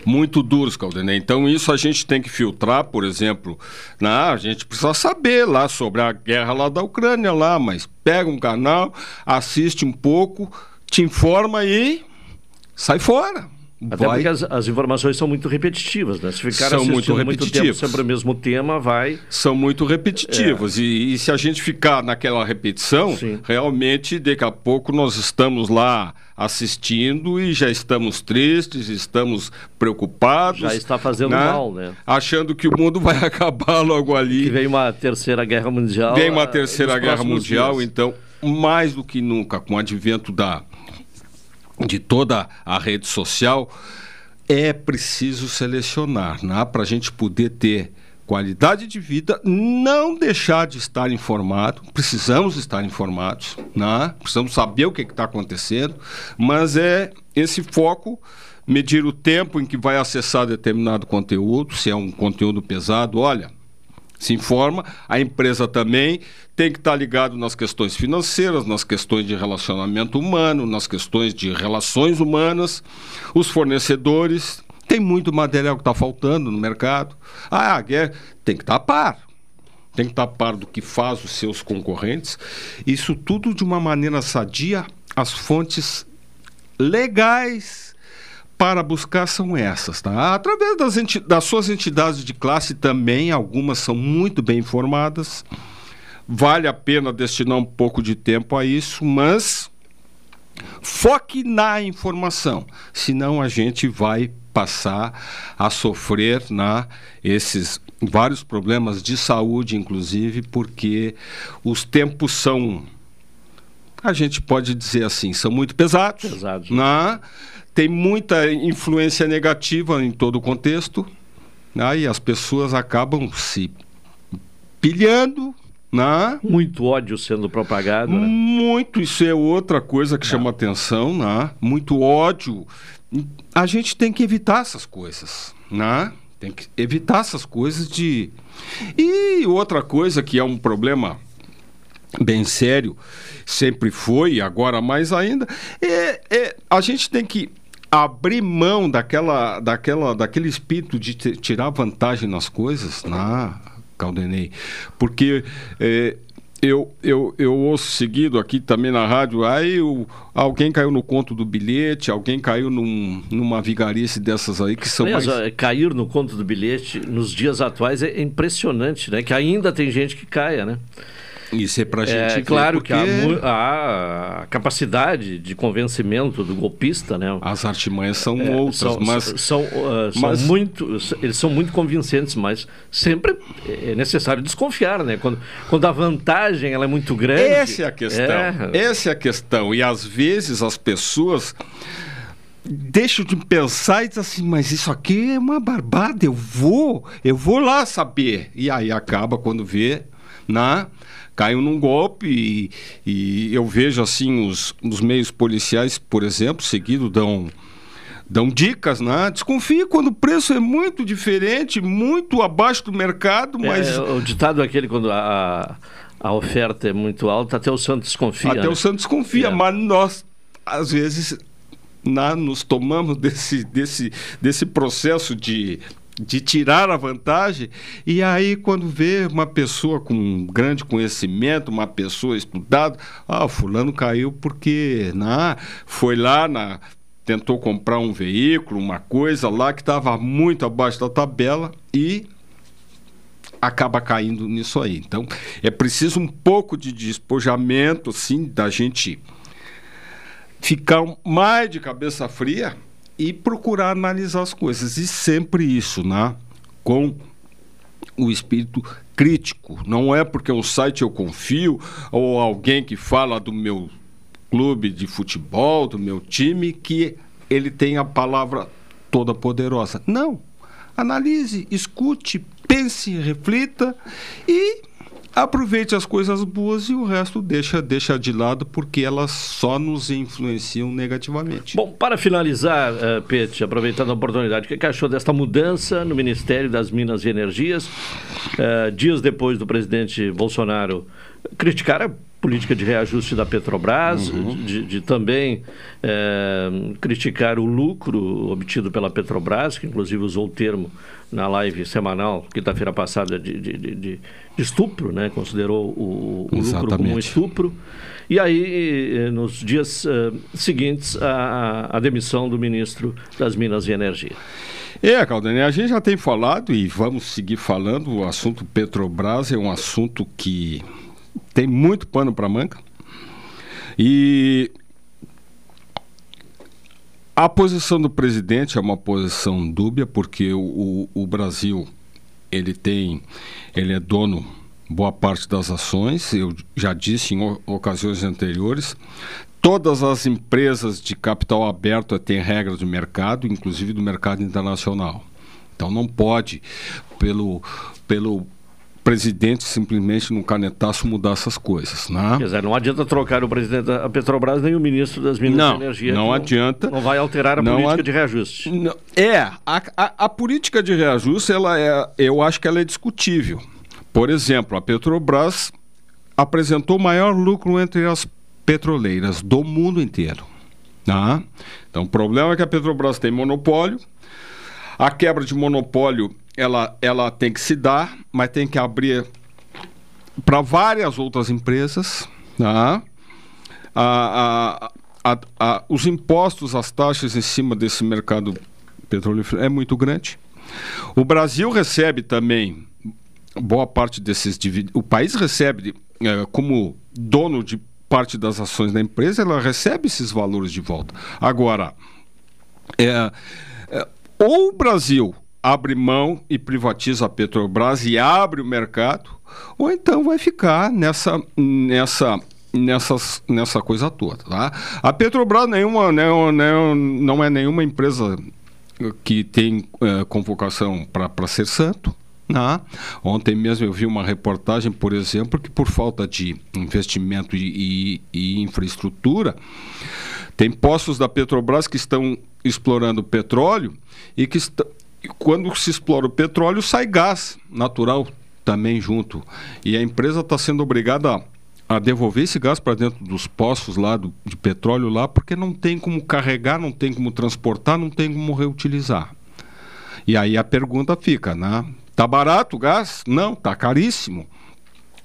muito duros, Caldenei. Então, isso a gente tem que filtrar, por exemplo, né? a gente precisa saber lá sobre a guerra lá da Ucrânia, lá, mas pega um canal, assiste um pouco, te informa e sai fora. Até vai. porque as, as, informações são muito repetitivas, né? Se ficar são muito, muito tempo sempre o mesmo tema, vai. São muito repetitivos. É. E, e, se a gente ficar naquela repetição, Sim. realmente daqui a pouco nós estamos lá assistindo e já estamos tristes, estamos preocupados. Já está fazendo né? mal, né? Achando que o mundo [laughs] vai acabar logo ali. Que vem uma terceira guerra mundial. Vem uma terceira guerra mundial, dias. então mais do que nunca, com o advento da de toda a rede social, é preciso selecionar, né? para a gente poder ter qualidade de vida, não deixar de estar informado, precisamos estar informados, né? precisamos saber o que está acontecendo, mas é esse foco, medir o tempo em que vai acessar determinado conteúdo, se é um conteúdo pesado, olha, se informa, a empresa também tem que estar ligado nas questões financeiras, nas questões de relacionamento humano, nas questões de relações humanas, os fornecedores, tem muito material que está faltando no mercado. Ah, é, tem que estar a par. Tem que estar a par do que faz os seus concorrentes. Isso tudo de uma maneira sadia, as fontes legais para buscar são essas, tá? Através das, das suas entidades de classe também, algumas são muito bem informadas. Vale a pena destinar um pouco de tempo a isso, mas foque na informação, senão a gente vai passar a sofrer na esses vários problemas de saúde, inclusive, porque os tempos são a gente pode dizer assim, são muito pesados, Pesados. né? Tem muita influência negativa em todo o contexto, né? e as pessoas acabam se pilhando, né? Muito ódio sendo propagado. Né? Muito, isso é outra coisa que chama atenção, né? Muito ódio. A gente tem que evitar essas coisas, né? Tem que evitar essas coisas de. E outra coisa que é um problema bem sério, sempre foi, agora mais ainda, é, é a gente tem que abrir mão daquela, daquela, daquele espírito de tirar vantagem nas coisas, na Caldenei, porque é, eu, eu, eu ouço seguido aqui também na rádio, aí alguém caiu no conto do bilhete, alguém caiu num, numa vigarice dessas aí que são Aliás, mais... cair no conto do bilhete nos dias atuais é impressionante, né? Que ainda tem gente que caia, né? Isso é pra gente É ver, claro que há, porque- mu- há a capacidade de convencimento do golpista, né? As artimanhas são É, outras, são, mas... são, uh, são mas- muito, eles são muito convincentes, mas sempre é necessário desconfiar, né? Quando, quando a vantagem ela é muito grande. Essa é a questão. É. Essa é a questão. E às vezes as pessoas deixam de pensar e dizem assim, mas isso aqui é uma barbada, eu vou, eu vou lá saber. E aí acaba quando vê, né? Caiu num golpe e, e eu vejo assim os, os meios policiais, por exemplo, seguido dão dão dicas, né? Desconfie quando o preço é muito diferente, muito abaixo do mercado, mas É, o ditado é aquele quando a, a oferta é muito alta, até o santo desconfia. Até né? o Santos confia, É. mas nós, às vezes, na- nos tomamos desse, desse, desse processo de, de tirar a vantagem, e aí, quando vê uma pessoa com um grande conhecimento, uma pessoa estudada, ah, fulano caiu porque né, foi lá na. Tentou comprar um veículo, uma coisa lá que estava muito abaixo da tabela e acaba caindo nisso aí. Então, é preciso um pouco de despojamento, assim, da gente ficar mais de cabeça fria e procurar analisar as coisas. E sempre isso, né? Com o espírito crítico. Não é porque um site eu confio ou alguém que fala do meu clube de futebol, do meu time, que ele tem a palavra toda poderosa. Não. Analise, escute, pense, reflita e aproveite as coisas boas e o resto deixa, deixa de lado porque elas só nos influenciam negativamente. Bom, para finalizar, uh, Pete, aproveitando a oportunidade, o que achou desta mudança no Ministério das Minas e Energias, eh, dias depois do presidente Bolsonaro criticar política de reajuste da Petrobras, de, de também eh, criticar o lucro obtido pela Petrobras, que inclusive usou o termo na live semanal, quinta-feira passada, de, de, de- estupro, né? considerou o, o lucro como um estupro. E aí, eh, nos dias eh, seguintes, a, a demissão do ministro das Minas e Energia. É, Caldani, a gente já tem falado e vamos seguir falando. O assunto Petrobras é um assunto que tem muito pano para manga. E a posição do presidente é uma posição dúbia, porque o, o- o Brasil ele tem, ele é dono boa parte das ações. Eu já disse em ocasiões anteriores. Todas as empresas de capital aberto têm regras de mercado, inclusive do mercado internacional. Então não pode, pelo, pelo presidente simplesmente num canetaço mudar essas coisas, né? Quer dizer, não adianta trocar o presidente da Petrobras nem o ministro das Minas Não, e Energia. não que adianta. Não vai alterar a Não política ad- de reajuste. Não, É, a, a, a política de reajuste, ela é, eu acho que ela é discutível. Por exemplo, a Petrobras apresentou o maior lucro entre as petroleiras do mundo inteiro. Tá? Então, o problema é que a Petrobras tem monopólio. A quebra de monopólio, ela, ela tem que se dar, mas tem que abrir para várias outras empresas. Tá? os impostos, as taxas em cima desse mercado petrolífero é muito grande. O Brasil recebe também boa parte desses dividendos. O país recebe, eh, como dono de parte das ações da empresa, ela recebe esses valores de volta. Agora, é, é, ou o Brasil abre mão e privatiza a Petrobras e abre o mercado, ou então vai ficar nessa nessa nessas, nessa coisa toda. Tá? A Petrobras nenhuma, não, não, não é nenhuma empresa que tem é, convocação para ser santo. Né? Ontem mesmo eu vi uma reportagem, por exemplo, que por falta de investimento e, e, e infraestrutura, tem postos da Petrobras que estão explorando petróleo e que quando se explora o petróleo sai gás natural também junto. E a empresa está sendo obrigada a a devolver esse gás para dentro dos poços lá do, de petróleo lá, porque não tem como carregar, não tem como transportar, não tem como reutilizar. E aí a pergunta fica, né? Tá barato o gás? Não, tá caríssimo.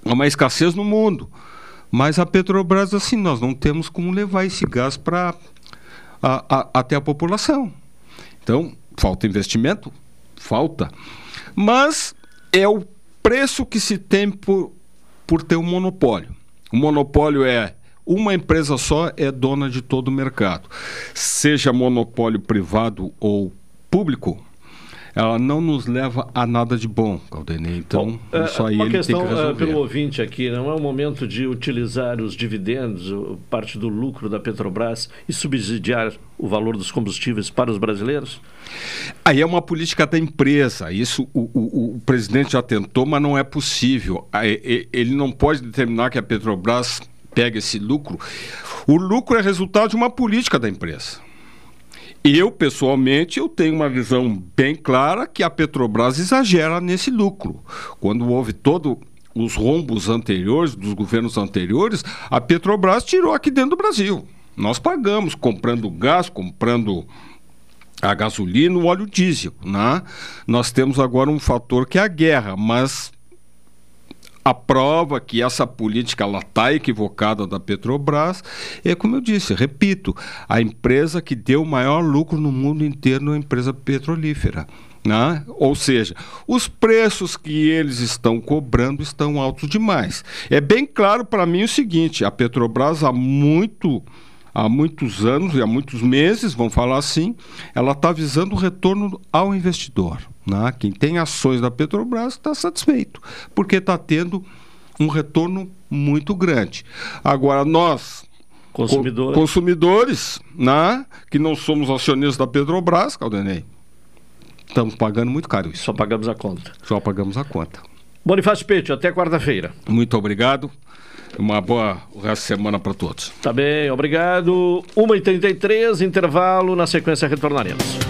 É uma escassez no mundo. Mas a Petrobras assim, nós não temos como levar esse gás para até a população. Então, falta investimento? Falta. Mas é o preço que se tem por, por ter um monopólio. O monopólio é uma empresa só é dona de todo o mercado. Seja monopólio privado ou público, ela não nos leva a nada de bom, Caldenei. Então, bom, isso aí uma ele questão tem que resolver. pelo ouvinte aqui, não é o momento de utilizar os dividendos, parte do lucro da Petrobras e subsidiar o valor dos combustíveis para os brasileiros? Aí é uma política da empresa. Isso o, o, o presidente já tentou, mas não é possível. Ele não pode determinar que a Petrobras pegue esse lucro. O lucro é resultado de uma política da empresa. Eu, pessoalmente, eu tenho uma visão bem clara que a Petrobras exagera nesse lucro. Quando houve todo os rombos anteriores, dos governos anteriores, a Petrobras tirou aqui dentro do Brasil. Nós pagamos comprando gás, comprando a gasolina, o óleo diesel. Né? Nós temos agora um fator que é a guerra, mas a prova que essa política está equivocada da Petrobras é, como eu disse, repito, a empresa que deu o maior lucro no mundo inteiro é a empresa petrolífera. Né? Ou seja, os preços que eles estão cobrando estão altos demais. É bem claro para mim o seguinte: a Petrobras há muito há muitos anos e há muitos meses, vamos falar assim, ela está visando o retorno ao investidor. Né? Quem tem ações da Petrobras está satisfeito, porque está tendo um retorno muito grande. Agora, nós, consumidores, co consumidores né? que não somos acionistas da Petrobras, Caldenei, estamos pagando muito caro isso. Só pagamos a conta. Só pagamos a conta. Bonifácio Pete, até quarta-feira. Muito obrigado. Uma boa resto de semana para todos. Tá bem, obrigado. 1h33, intervalo, na sequência retornaremos.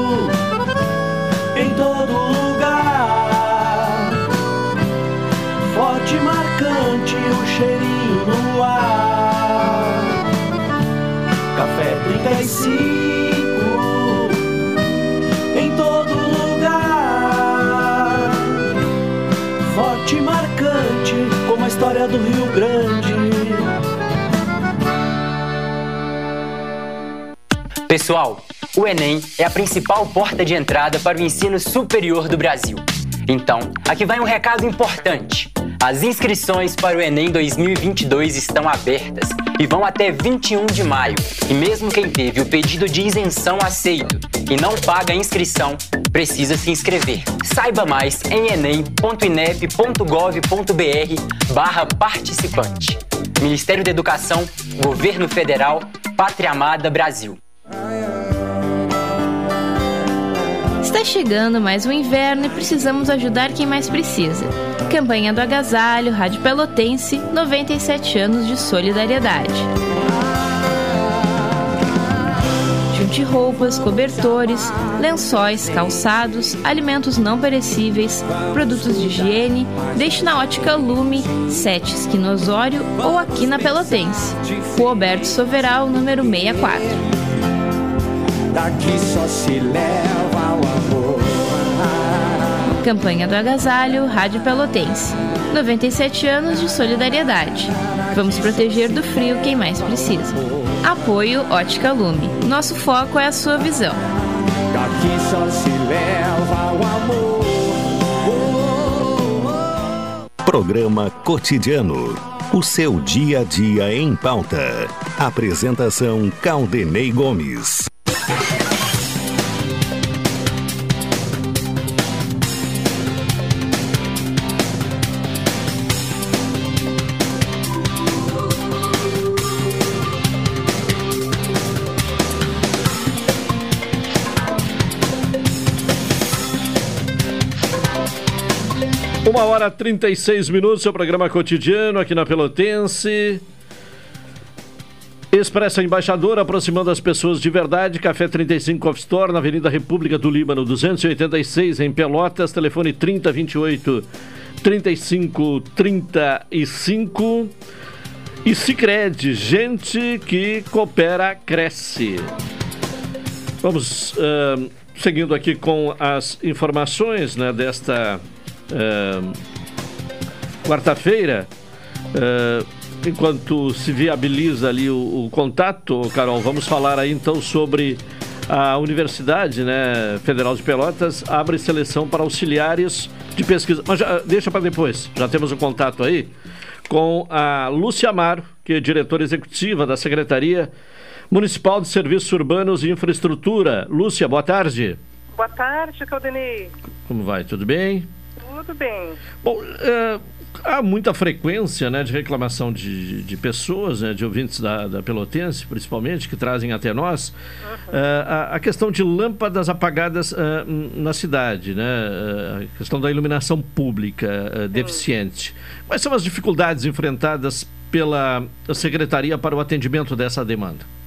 Pessoal, o Enem é a principal porta de entrada para o ensino superior do Brasil. Então, aqui vai um recado importante. As inscrições para o Enem 2022 estão abertas e vão até 21 de maio. E mesmo quem teve o pedido de isenção aceito e não paga a inscrição, precisa se inscrever. Saiba mais em enem.inep.gov.br barra participante. Ministério da Educação, Governo Federal, Pátria Amada Brasil. Está chegando mais um inverno e precisamos ajudar quem mais precisa. Campanha do Agasalho, Rádio Pelotense, 97 anos de solidariedade. de roupas, cobertores, lençóis, calçados, alimentos não perecíveis, produtos de higiene, deixe na ótica Lume, 7 Esquina Osório ou aqui na Pelotense. Rua Alberto Soveral, número 64. Daqui só se leva o amor. Campanha do Agasalho, Rádio Pelotense. 97 anos de solidariedade. Vamos proteger do frio quem mais precisa. Apoio Ótica Lume. Nosso foco é a sua visão. Daqui só se leva o amor. Programa Cotidiano. O seu dia a dia em pauta. Apresentação Caldenei Gomes. Uma hora e 36 minutos, seu programa cotidiano aqui na Pelotense. Expressa Embaixador, aproximando as pessoas de verdade. Café 35 Off Store, na Avenida República do Líbano, 286, em Pelotas. Telefone 3028 3535. E Cicred, gente que coopera, cresce. Vamos uh, seguindo aqui com as informações né, desta uh, quarta-feira. Uh, enquanto se viabiliza ali o, o, contato, Carol, vamos falar aí então sobre a Universidade né, Federal de Pelotas abre seleção para auxiliares de pesquisa. Mas já, deixa para depois, já temos o contato aí com a Lúcia Amaro, que é diretora executiva da Secretaria Municipal de Serviços Urbanos e Infraestrutura. Lúcia, boa tarde. Boa tarde, Caldenei. Como vai? Tudo bem? Tudo bem. Bom, uh, há muita frequência né, de reclamação de, de pessoas, né, de ouvintes da, da, Pelotense, principalmente, que trazem até nós uhum. uh, a, a, questão de lâmpadas apagadas uh, na cidade, né, a questão da iluminação pública deficiente. Quais são as dificuldades enfrentadas pela Secretaria para o atendimento dessa demanda?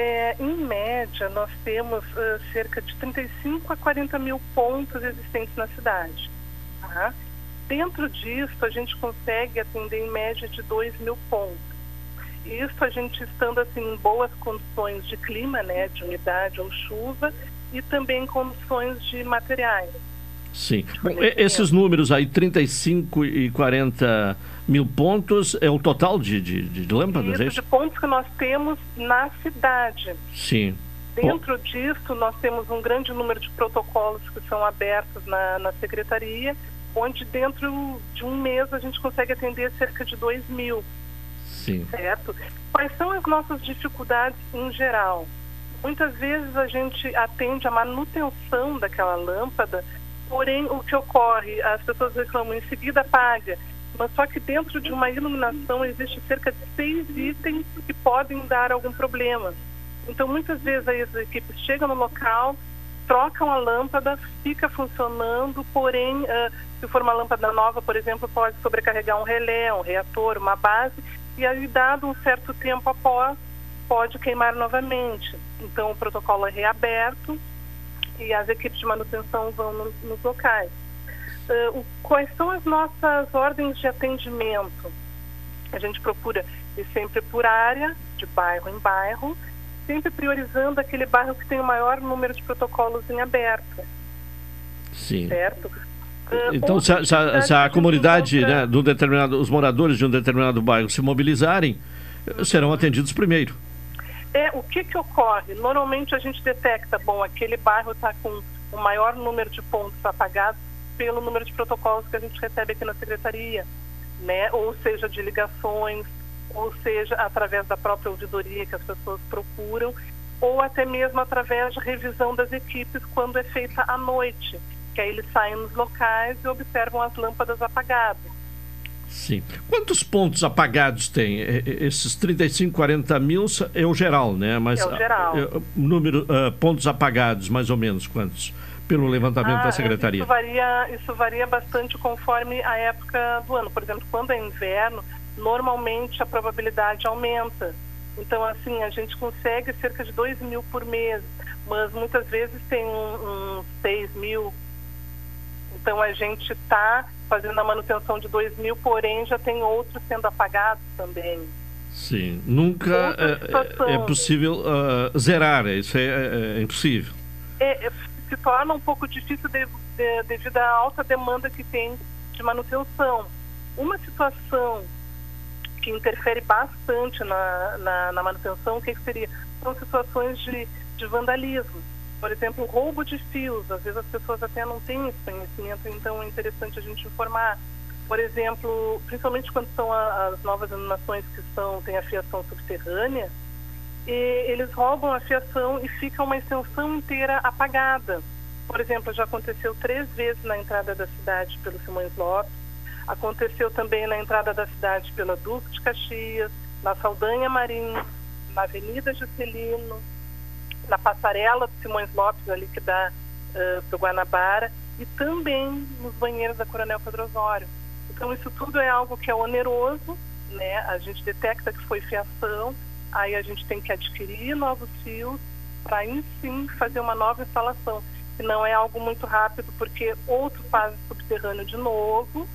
É, em média, nós temos cerca de 35 a 40 mil pontos existentes na cidade. Tá? Dentro disso, a gente consegue atender em média de 2 mil pontos. Isso a gente estando assim em boas condições de clima, né, de umidade ou chuva, e também condições de materiais. Sim. Bom, esses números aí, 35 e 40 mil pontos, é o total de, de, de lâmpadas? Isso, é isso, de pontos que nós temos na cidade. Sim. Dentro Bom. disso, nós temos um grande número de protocolos que são abertos na, na secretaria onde dentro de um mês a gente consegue atender cerca de 2 mil. Sim. Certo? Quais são as nossas dificuldades em geral? Muitas vezes a gente atende a manutenção daquela lâmpada, porém o que ocorre, as pessoas reclamam em seguida apaga, mas só que dentro de uma iluminação existe cerca de seis itens que podem dar algum problema. Então muitas vezes as equipes chegam no local, trocam a lâmpada, fica funcionando, porém uh, se for uma lâmpada nova, por exemplo, pode sobrecarregar um relé, um reator, uma base, e aí, dado um certo tempo após, pode queimar novamente. Então, o protocolo é reaberto e as equipes de manutenção vão no, nos locais. Uh, o, quais são as nossas ordens de atendimento? A gente procura ir sempre por área, de bairro em bairro, sempre priorizando aquele bairro que tem o maior número de protocolos em aberto. Sim. Certo? Uh, então, se a, se a, se a comunidade, né, do determinado, os moradores de um determinado bairro se mobilizarem, serão atendidos primeiro. É, o que, que ocorre? Normalmente a gente detecta, bom, aquele bairro está com o maior número de pontos apagados pelo número de protocolos que a gente recebe aqui na secretaria, né? Ou seja, de ligações, ou seja, através da própria auditoria que as pessoas procuram, ou até mesmo através de revisão das equipes quando é feita à noite que aí eles saem nos locais e observam as lâmpadas apagadas. Sim. Quantos pontos apagados tem? Esses 35, 40 mil é o geral, né? Mas, é o geral. Uh, número, uh, pontos apagados, mais ou menos, quantos? Pelo levantamento ah, da Secretaria. Isso varia, isso varia bastante conforme a época do ano. Por exemplo, quando é inverno, normalmente a probabilidade aumenta. Então, assim, a gente consegue cerca de 2 mil por mês, mas muitas vezes tem uns um, um 6 mil. Então, a gente está fazendo a manutenção de 2 mil, porém já tem outros sendo apagados também. Sim, nunca é, é, possível uh, zerar, isso é, é, é impossível. É, se torna um pouco difícil de, de, devido à alta demanda que tem de manutenção. Uma situação que interfere bastante na, na, na manutenção, o que, que, seria? São situações de, de vandalismo. Por exemplo, roubo de fios. Às vezes as pessoas até não têm esse conhecimento, então é interessante a gente informar. Por exemplo, principalmente quando são a, as novas iluminações que são, têm a fiação subterrânea, eles roubam a fiação e fica uma extensão inteira apagada. Por exemplo, já aconteceu três vezes na entrada da cidade pelo Simões Lopes, aconteceu também na entrada da cidade pela Duque de Caxias, na Saldanha Marinho, na Avenida Juscelino, na passarela do Simões Lopes, ali que dá uh, para o Guanabara, e também nos banheiros da Coronel Pedro Osório. Então, isso tudo é algo que é oneroso, né? A gente detecta que foi fiação, aí a gente tem que adquirir novos fios para, sim, fazer uma nova instalação. E não é algo muito rápido, porque ou tu faz subterrâneo de novo,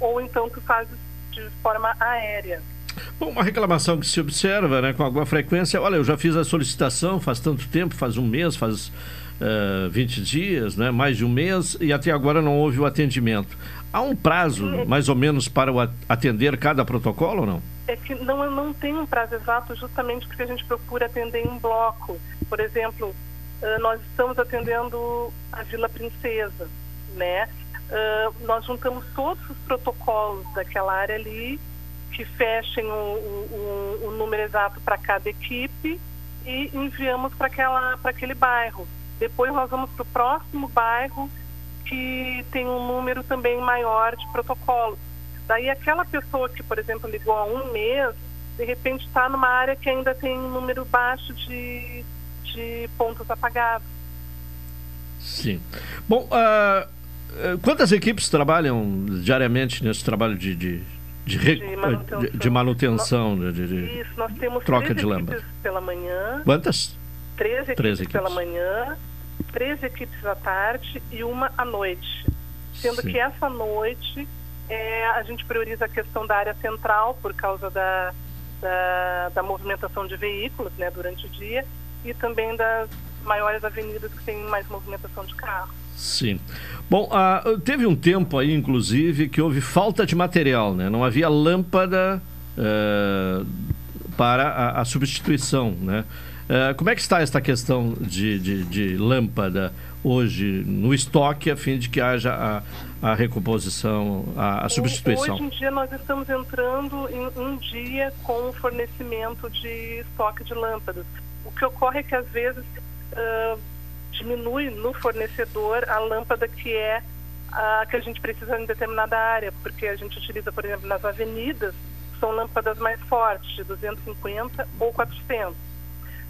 ou então tu faz de forma aérea. Bom, uma reclamação que se observa né, com alguma frequência, olha, eu já fiz a solicitação faz tanto tempo, faz um mês, faz uh, eh, 20 dias, né, mais de um mês, e até agora não houve o atendimento. Há um prazo, mais ou menos, para atender cada protocolo ou não? é que não, não tem um prazo exato justamente porque a gente procura atender em bloco. Por exemplo, nós estamos atendendo a Vila Princesa, né? Nós juntamos todos os protocolos daquela área ali que fechem o, o, o número exato para cada equipe e enviamos para aquele bairro. Depois nós vamos para o próximo bairro que tem um número também maior de protocolos. Daí aquela pessoa que, por exemplo, ligou há um mês, de repente está numa área que ainda tem um número baixo de, de pontos apagados. Sim. Bom, uh, quantas equipes trabalham diariamente nesse trabalho de, de, de, re... de manutenção? De, de manutenção nós, de, Isso, nós temos troca de lâmpada pela manhã. Quantas? Três equipes, três equipes, pela manhã, três equipes à tarde e uma à noite. Sendo Sim. que essa noite é, a gente prioriza a questão da área central por causa da, da, da, movimentação de veículos né, durante o dia e também das maiores avenidas que têm mais movimentação de carro. Sim. Bom, uh, teve um tempo aí, inclusive, que houve falta de material, né? Não havia lâmpada uh, para a, a, substituição, né? Uh, como é que está esta questão de, de, de lâmpada hoje no estoque a fim de que haja a, a recomposição, a, a, substituição? Hoje em dia nós estamos entrando em um dia com o fornecimento de estoque de lâmpadas. O que ocorre é que às vezes uh, diminui no fornecedor a lâmpada que é a que a gente precisa em determinada área, porque a gente utiliza, por exemplo, nas avenidas, são lâmpadas mais fortes, de 250 ou 400.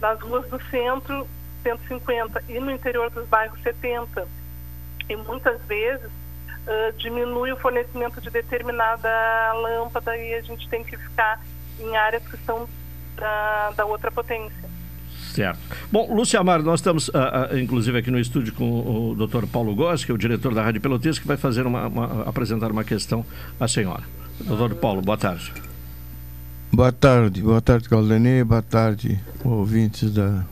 Nas ruas do centro, 150 e no interior dos bairros 70. E muitas vezes uh, diminui o fornecimento de determinada lâmpada e a gente tem que ficar em áreas que são da, da outra potência. Certo. Bom, Lúcia Amaro, nós estamos, uh, uh, inclusive, aqui no estúdio com o Dr. Paulo Goss, que é o diretor da Rádio Pelotense, que vai fazer uma, uma, apresentar uma questão à senhora. Doutor Paulo, boa tarde. Boa tarde, boa tarde, Caldenei, boa tarde, ouvintes da,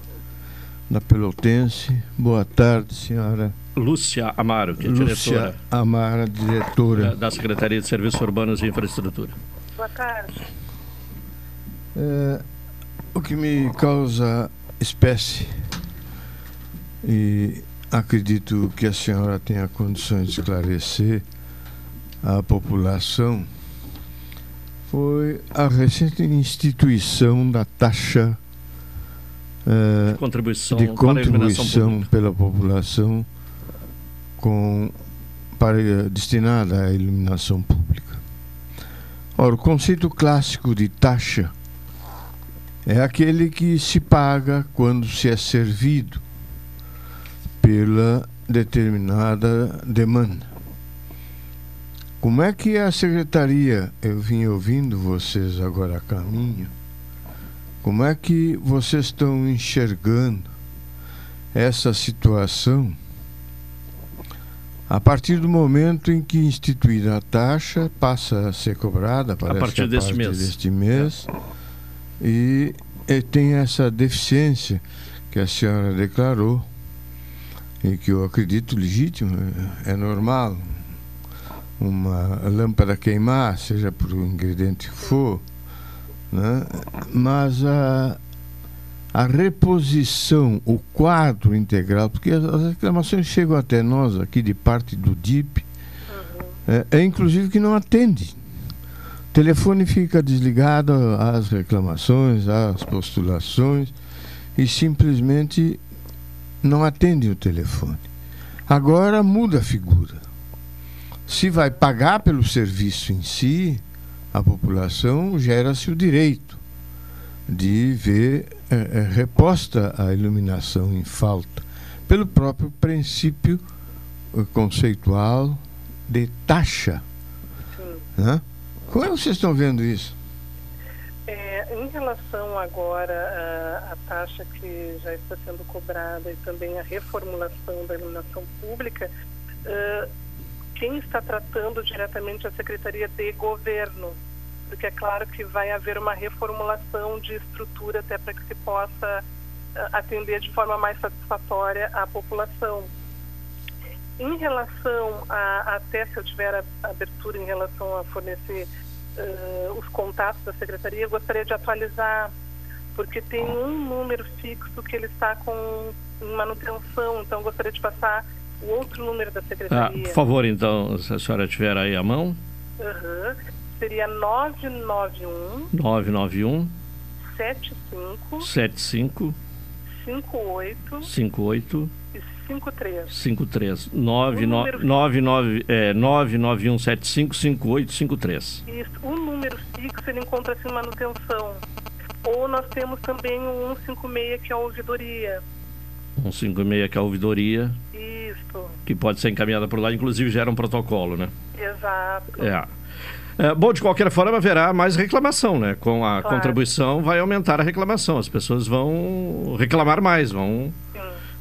da Pelotense. Boa tarde, senhora Lúcia Amaro, que é Lúcia diretora. Amaro, diretora. Da, da, Secretaria de Serviços Urbanos e Infraestrutura. Boa tarde. É, o que me causa espécie, e acredito que a senhora tenha condições de esclarecer à população, foi a recente instituição da taxa é, de contribuição, de contribuição pela população com, para, destinada à iluminação pública. Ora, o conceito clássico de taxa é aquele que se paga quando se é servido pela determinada demanda. Como é que a secretaria, eu vim ouvindo vocês agora a caminho, Como é que vocês estão enxergando essa situação? A partir do momento em que instituída a taxa passa a ser cobrada, a partir, deste, mês. deste mês, e, e tem essa deficiência que a senhora declarou e que eu acredito legítimo, é, é normal uma lâmpada queimar, seja por um ingrediente que for, né? mas a, a reposição, o quadro integral, porque as, as reclamações chegam até nós aqui de parte do DIP, é, é inclusive que não atende. O telefone fica desligado às reclamações, às postulações e simplesmente não atende o telefone. Agora muda a figura. Se vai pagar pelo serviço em si, a população gera-se o direito de ver é, é, reposta a iluminação em falta, pelo próprio princípio eh, conceitual de taxa. Né? Como é que vocês estão vendo isso? É, em relação agora à, à taxa que já está sendo cobrada e também a reformulação da iluminação pública, uh, quem está tratando diretamente a Secretaria de Governo, porque é claro que vai haver uma reformulação de estrutura até para que se possa uh, atender de forma mais satisfatória a população. Em relação a, até se eu tiver abertura em relação a fornecer uh, os contatos da secretaria, eu gostaria de atualizar, porque tem um número fixo que ele está com manutenção, então gostaria de passar o outro número da Ah, secretaria. por favor, então, se a senhora tiver aí a mão, Uhum. Seria 991 991 75 75 58 58 e 53. 53 O número- 99 é 99175 5853. Isso, o número fixo ele encontra-se em manutenção. Ou nós temos também o 156, que é a ouvidoria. 156 que é a ouvidoria, Isso, que pode ser encaminhada por lá, inclusive gera um protocolo, né? exato. É. É, bom, de qualquer forma, haverá mais reclamação, né? Com a Claro. contribuição vai aumentar a reclamação. As pessoas vão reclamar mais, vão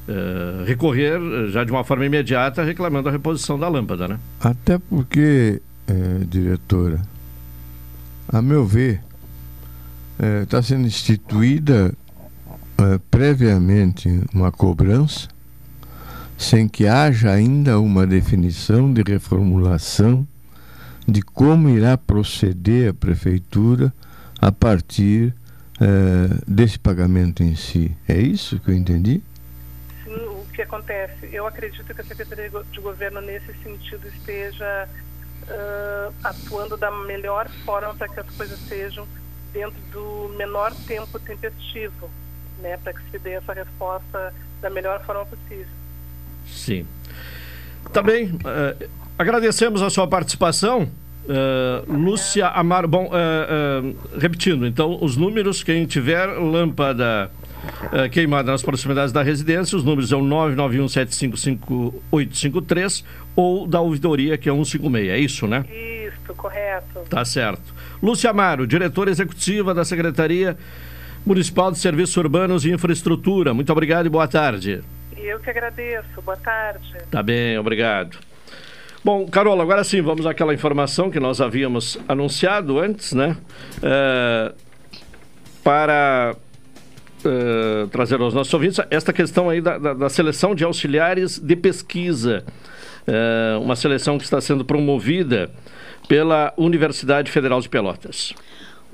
é, recorrer eh, já de uma forma imediata reclamando a reposição da lâmpada, né? Até porque, eh, diretora, a meu ver, está sendo instituída previamente uma cobrança, sem que haja ainda uma definição de reformulação de como irá proceder a prefeitura a partir eh, desse pagamento em si. É isso que eu entendi? Sim, o que acontece? Eu acredito que a Secretaria de Governo, nesse sentido, esteja ah, atuando da melhor forma para que as coisas sejam dentro do menor tempo tempestivo, né, para que se dê essa resposta da melhor forma possível. Sim. Também eh, agradecemos a sua participação. eh, Lúcia Amaro. Bom, eh, repetindo, então, os números, quem tiver lâmpada queimada nas proximidades da residência, os números são 991755853 ou da ouvidoria, que é 156. É isso, né? Isso, correto. Tá certo. Lúcia Amaro, diretora executiva da Secretaria Municipal de Serviços Urbanos e Infraestrutura. Muito obrigado e boa tarde. Eu que agradeço. Boa tarde. Tá bem, obrigado. Bom, Carol, agora sim, vamos àquela informação que nós havíamos anunciado antes, né? É, para é, trazer aos nossos ouvintes esta questão aí da, da- da seleção de auxiliares de pesquisa. É, uma seleção que está sendo promovida pela Universidade Federal de Pelotas.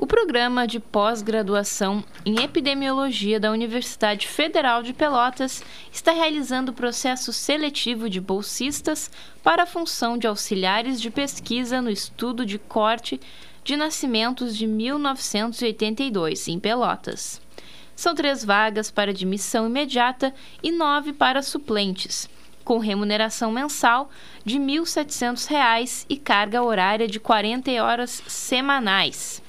O programa de pós-graduação em epidemiologia da Universidade Federal de Pelotas está realizando o processo seletivo de bolsistas para a função de auxiliares de pesquisa no estudo de corte de nascimentos de 1982 em Pelotas. São três vagas para admissão imediata e nove para suplentes, com remuneração mensal de R$ 1.700 e carga horária de 40 horas semanais.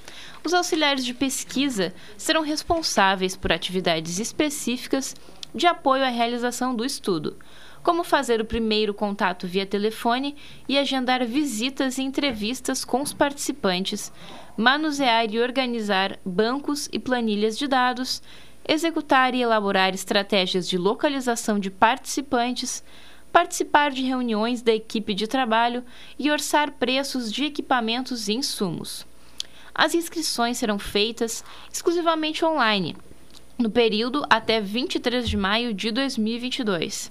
Os auxiliares de pesquisa serão responsáveis por atividades específicas de apoio à realização do estudo, como fazer o primeiro contato via telefone e agendar visitas e entrevistas com os participantes, manusear e organizar bancos e planilhas de dados, executar e elaborar estratégias de localização de participantes, participar de reuniões da equipe de trabalho e orçar preços de equipamentos e insumos. As inscrições serão feitas exclusivamente online, no período até 23 de maio de 2022.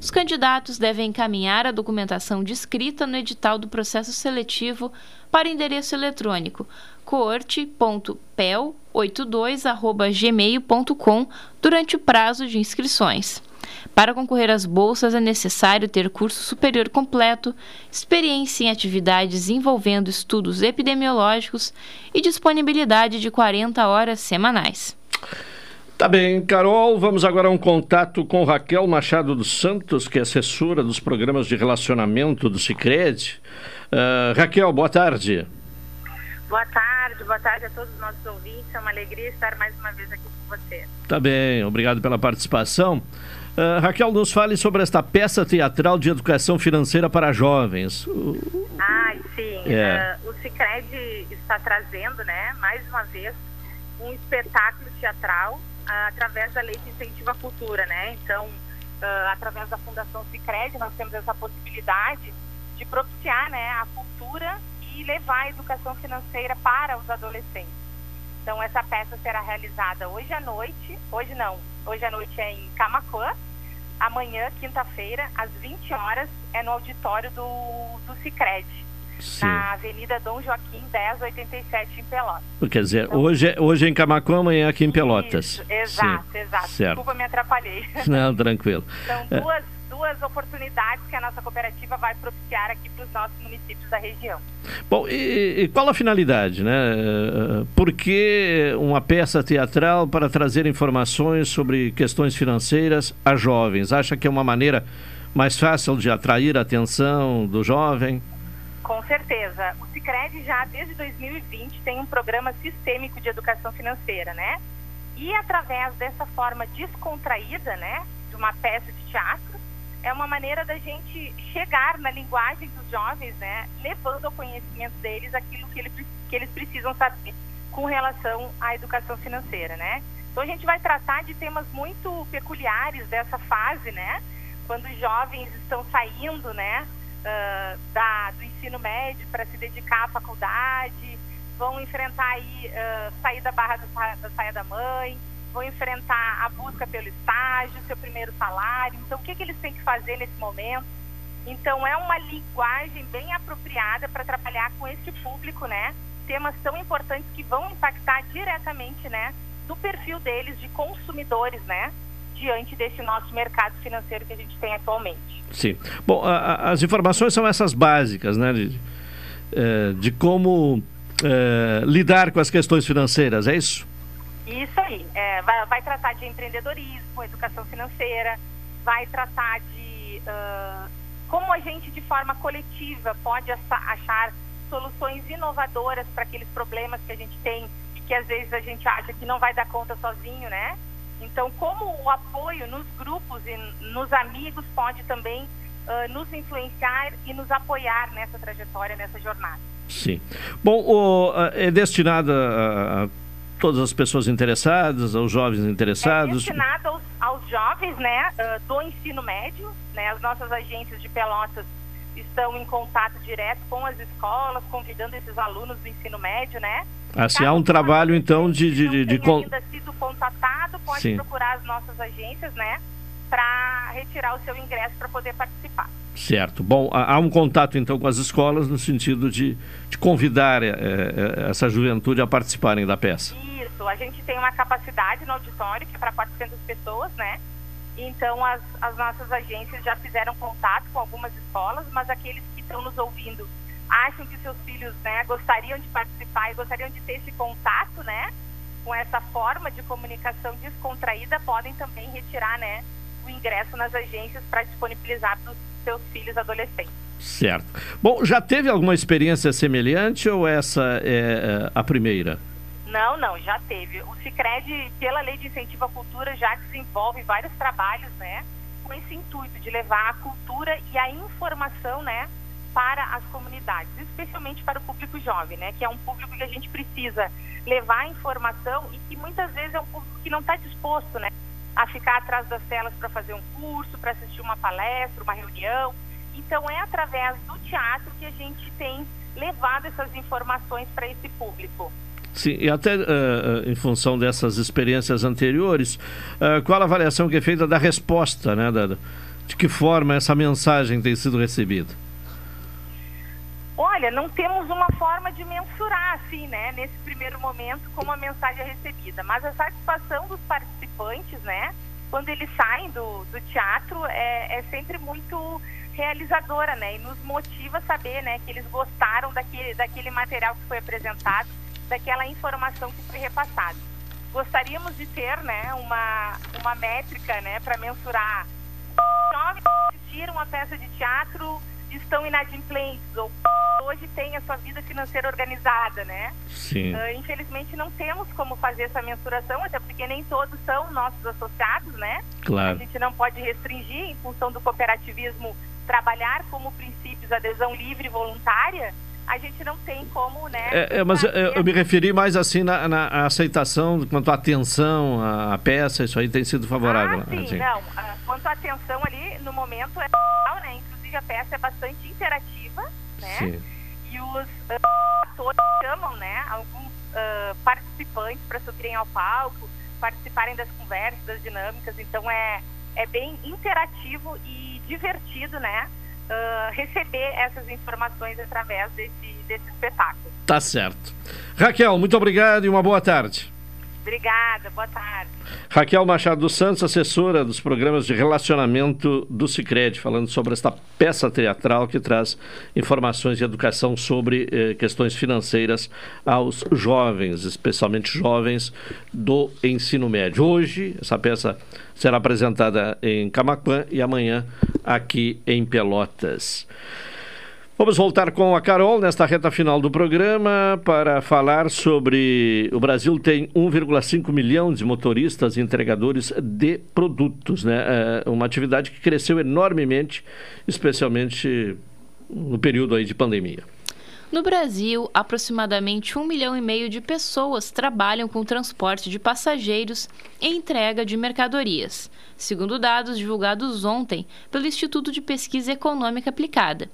Os candidatos devem encaminhar a documentação descrita no edital do processo seletivo para endereço eletrônico coorte.pel82@gmail.com durante o prazo de inscrições. Para concorrer às bolsas é necessário ter curso superior completo, experiência em atividades envolvendo estudos epidemiológicos e disponibilidade de 40 horas semanais. Tá bem, Carol, vamos agora a um contato com Raquel Machado dos Santos, que é assessora dos programas de relacionamento do Cicred. Uh, Raquel, boa tarde. Boa tarde, boa tarde a todos os nossos ouvintes. É uma alegria estar mais uma vez aqui com você. Tá bem, obrigado pela participação. Uh, Raquel, nos fale sobre esta peça teatral de educação financeira para jovens. Ah, sim. É. Uh, o Cicred está trazendo, né, mais uma vez, um espetáculo teatral através da lei de incentivo à cultura, né? Então, uh, através da Fundação Sicredi nós temos essa possibilidade de propiciar, né, a cultura e levar a educação financeira para os adolescentes. Então, essa peça será realizada hoje à noite, hoje não, hoje à noite é em Camacuã, amanhã, quinta-feira, às 20 horas, é no auditório do, do Cicred. Sim. na Avenida Dom Joaquim 1087 em Pelotas. Quer dizer, então, hoje, é, hoje é em Camacuã, amanhã é aqui em Pelotas. Isso, exato, Sim. exato. Certo. Desculpa, me atrapalhei. Não, tranquilo. São é. Duas, oportunidades que a nossa cooperativa vai propiciar aqui para os nossos municípios da região. Bom, e, e, qual a finalidade, né? Por que uma peça teatral para trazer informações sobre questões financeiras a jovens? Acha que é uma maneira mais fácil de atrair a atenção do jovem? Com certeza. O Cicred já desde 2020 tem um programa sistêmico de educação financeira, né? E através dessa forma descontraída, né, de uma peça de teatro, é uma maneira da gente chegar na linguagem dos jovens, né, levando ao conhecimento deles aquilo que, que eles precisam saber com relação à educação financeira, né? Então a gente vai tratar de temas muito peculiares dessa fase, né? Quando os jovens estão saindo, né, uh, da, do ensino médio para se dedicar à faculdade, vão enfrentar aí uh, sair da barra da saia da mãe, vão enfrentar a busca pelo estágio, seu primeiro salário. Então, o que, que eles têm que fazer nesse momento? Então, é uma linguagem bem apropriada para trabalhar com esse público, né? Temas tão importantes que vão impactar diretamente, né, no perfil deles de consumidores, né? diante desse nosso mercado financeiro que a gente tem atualmente. Sim. Bom, a, a, as informações são essas básicas, né, de, é, de como é, lidar com as questões financeiras, é isso? Isso aí. É, vai, vai, tratar de empreendedorismo, educação financeira, vai tratar de uh, como a gente, de forma coletiva, pode achar soluções inovadoras para aqueles problemas que a gente tem e que às vezes a gente acha que não vai dar conta sozinho, né? Então, como o apoio nos grupos e nos amigos pode também uh, nos influenciar e nos apoiar nessa trajetória, nessa jornada. Sim. Bom, o, é destinada a, todas as pessoas interessadas, aos jovens interessados? É destinada aos, aos jovens né, uh, do ensino médio, né, as nossas agências de Pelotas estão em contato direto com as escolas, convidando esses alunos do ensino médio, né? Assim, há um trabalho, então, de... de, de, de, de... ainda sido contatado, pode Sim. procurar as nossas agências, né? Para retirar o seu ingresso para poder participar. Certo. Bom, há um contato, então, com as escolas no sentido de, de convidar é, é, essa juventude a participarem da peça. Isso. A gente tem uma capacidade no auditório que é para 400 pessoas, né? Então, as, as nossas agências já fizeram contato com algumas escolas, mas aqueles que estão nos ouvindo acham que seus filhos né, gostariam de participar e gostariam de ter esse contato, né? Com essa forma de comunicação descontraída, podem também retirar, né? O ingresso nas agências para disponibilizar para os seus filhos adolescentes. Certo. Bom, já teve alguma experiência semelhante ou essa é, é a primeira? Não, não, já teve. O Cicred, pela lei de incentivo à cultura, já desenvolve vários trabalhos, né? com esse intuito de levar a cultura e a informação, né, para as comunidades, especialmente para o público jovem, né, que é um público que a gente precisa levar a informação e que muitas vezes é um público que não está disposto, né, a ficar atrás das telas para fazer um curso, para assistir uma palestra, uma reunião. Então é através do teatro que a gente tem levado essas informações para esse público. Sim, e até uh, em função dessas experiências anteriores, uh, qual a avaliação que é feita da resposta, né? Da, de que forma essa mensagem tem sido recebida? Olha, não temos uma forma de mensurar, assim, né, nesse primeiro momento, como a mensagem é recebida. Mas a satisfação dos participantes, né, quando eles saem do, do teatro, é, é sempre muito realizadora, né, e nos motiva a saber, né, que eles gostaram daquele, daquele material que foi apresentado daquela informação que foi repassada. Gostaríamos de ter né, uma, uma métrica né, para mensurar. Jovens assistiram uma peça de teatro estão inadimplentes ou hoje têm a sua vida financeira organizada, né? Sim. Uh, infelizmente não temos como fazer essa mensuração, até porque nem todos são nossos associados, né? Claro. A gente não pode restringir, em função do cooperativismo, trabalhar como princípios adesão livre e voluntária, a gente não tem como, né? É, é mas eu, eu, me referi mais assim na, na aceitação, quanto à atenção, a, a, peça, isso aí tem sido favorável. Ah, sim, assim. não. Uh, quanto à atenção ali, no momento é né? Inclusive a peça é bastante interativa, né? Sim. E os uh, atores chamam, né? Alguns uh, participantes para subirem ao palco, participarem das conversas, das dinâmicas. Então é, é bem interativo e divertido, né? uh, receber essas informações através desse, desse espetáculo. Tá certo. Raquel, muito obrigado e uma boa tarde. Obrigada, boa tarde. Raquel Machado dos Santos, assessora dos programas de relacionamento do Cicred, falando sobre esta peça teatral que traz informações de educação sobre eh, questões financeiras aos jovens, especialmente jovens do ensino médio. Hoje, essa peça será apresentada em Camaquã e amanhã aqui em Pelotas. Vamos voltar com a Carol nesta reta final do programa para falar sobre. O Brasil tem 1,5 milhão de motoristas e entregadores de produtos, né? É uma atividade que cresceu enormemente, especialmente no período aí de pandemia. No Brasil, aproximadamente um milhão e meio de pessoas trabalham com transporte de passageiros e entrega de mercadorias, segundo dados divulgados ontem pelo Instituto de Pesquisa Econômica Aplicada.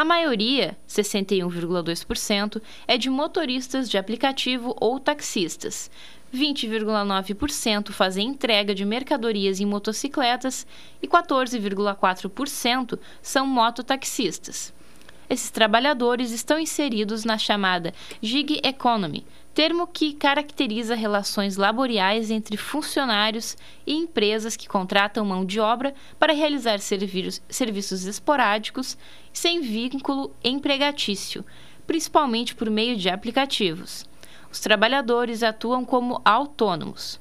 A maioria, 61,2%, é de motoristas de aplicativo ou taxistas. 20,9% fazem entrega de mercadorias em motocicletas e 14,4% são mototaxistas. Esses trabalhadores estão inseridos na chamada gig economy, termo que caracteriza relações laboriais entre funcionários e empresas que contratam mão de obra para realizar serviços esporádicos sem vínculo empregatício, principalmente por meio de aplicativos. Os trabalhadores atuam como autônomos.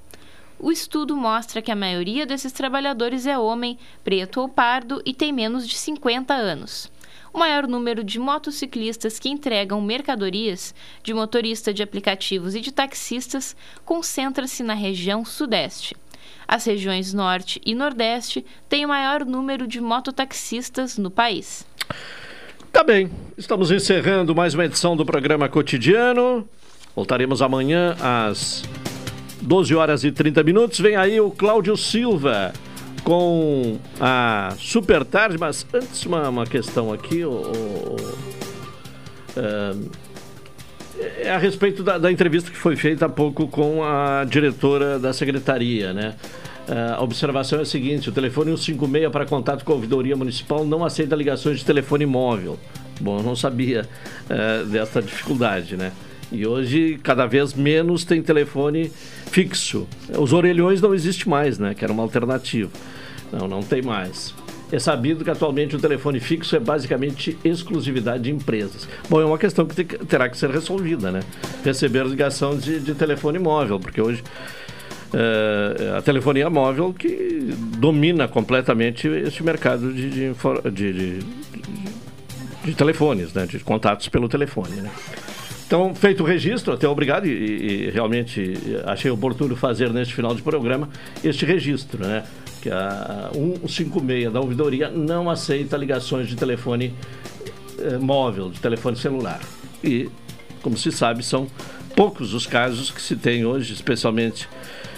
O estudo mostra que a maioria desses trabalhadores é homem, preto ou pardo e tem menos de 50 anos. O maior número de motociclistas que entregam mercadorias, de motorista de aplicativos e de taxistas concentra-se na região Sudeste. As regiões Norte e Nordeste têm o maior número de mototaxistas no país. Tá bem, estamos encerrando mais uma edição do programa cotidiano. Voltaremos amanhã às 12 horas e 30 minutos. Vem aí o Cláudio Silva com a Super Tarde, mas antes uma, uma questão aqui, o, o, é, é a respeito da, da, entrevista que foi feita há pouco com a diretora da secretaria, né? É, a observação é a seguinte: o telefone 156 para contato com a ouvidoria municipal não aceita ligações de telefone móvel. Bom, eu não sabia uh, dessa dificuldade, né? E hoje, cada vez menos tem telefone fixo. Os orelhões não existe mais, né? Que era uma alternativa. Não, não tem mais. É sabido que atualmente o telefone fixo é basicamente exclusividade de empresas. Bom, é uma questão que terá que ser resolvida, né? Receber ligação de, de telefone móvel, porque hoje é, a telefonia móvel que domina completamente este mercado de, de, de, de telefones, né? De contatos pelo telefone, né? Então, feito o registro, até obrigado e, e, realmente achei oportuno fazer neste final de programa este registro, né? Que a 156 da ouvidoria não aceita ligações de telefone eh, móvel, de telefone celular. E, como se sabe, são poucos os casos que se tem hoje, especialmente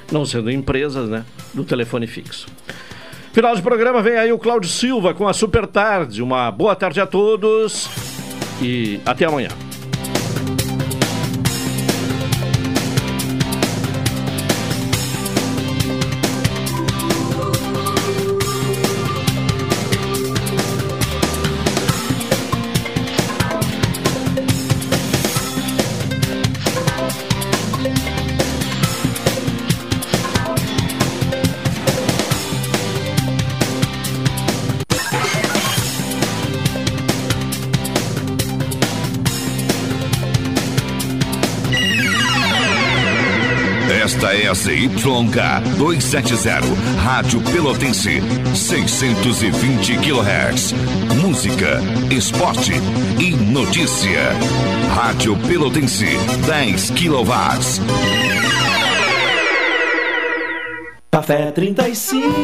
não sendo empresas, né? Do telefone fixo. Final de programa vem aí o Cláudio Silva com a Super Tarde. Uma boa tarde a todos e até amanhã. ZYK 270, Rádio Pelotense, 620 kHz. Música, esporte e notícia. Rádio Pelotense, 10 kW. Café 35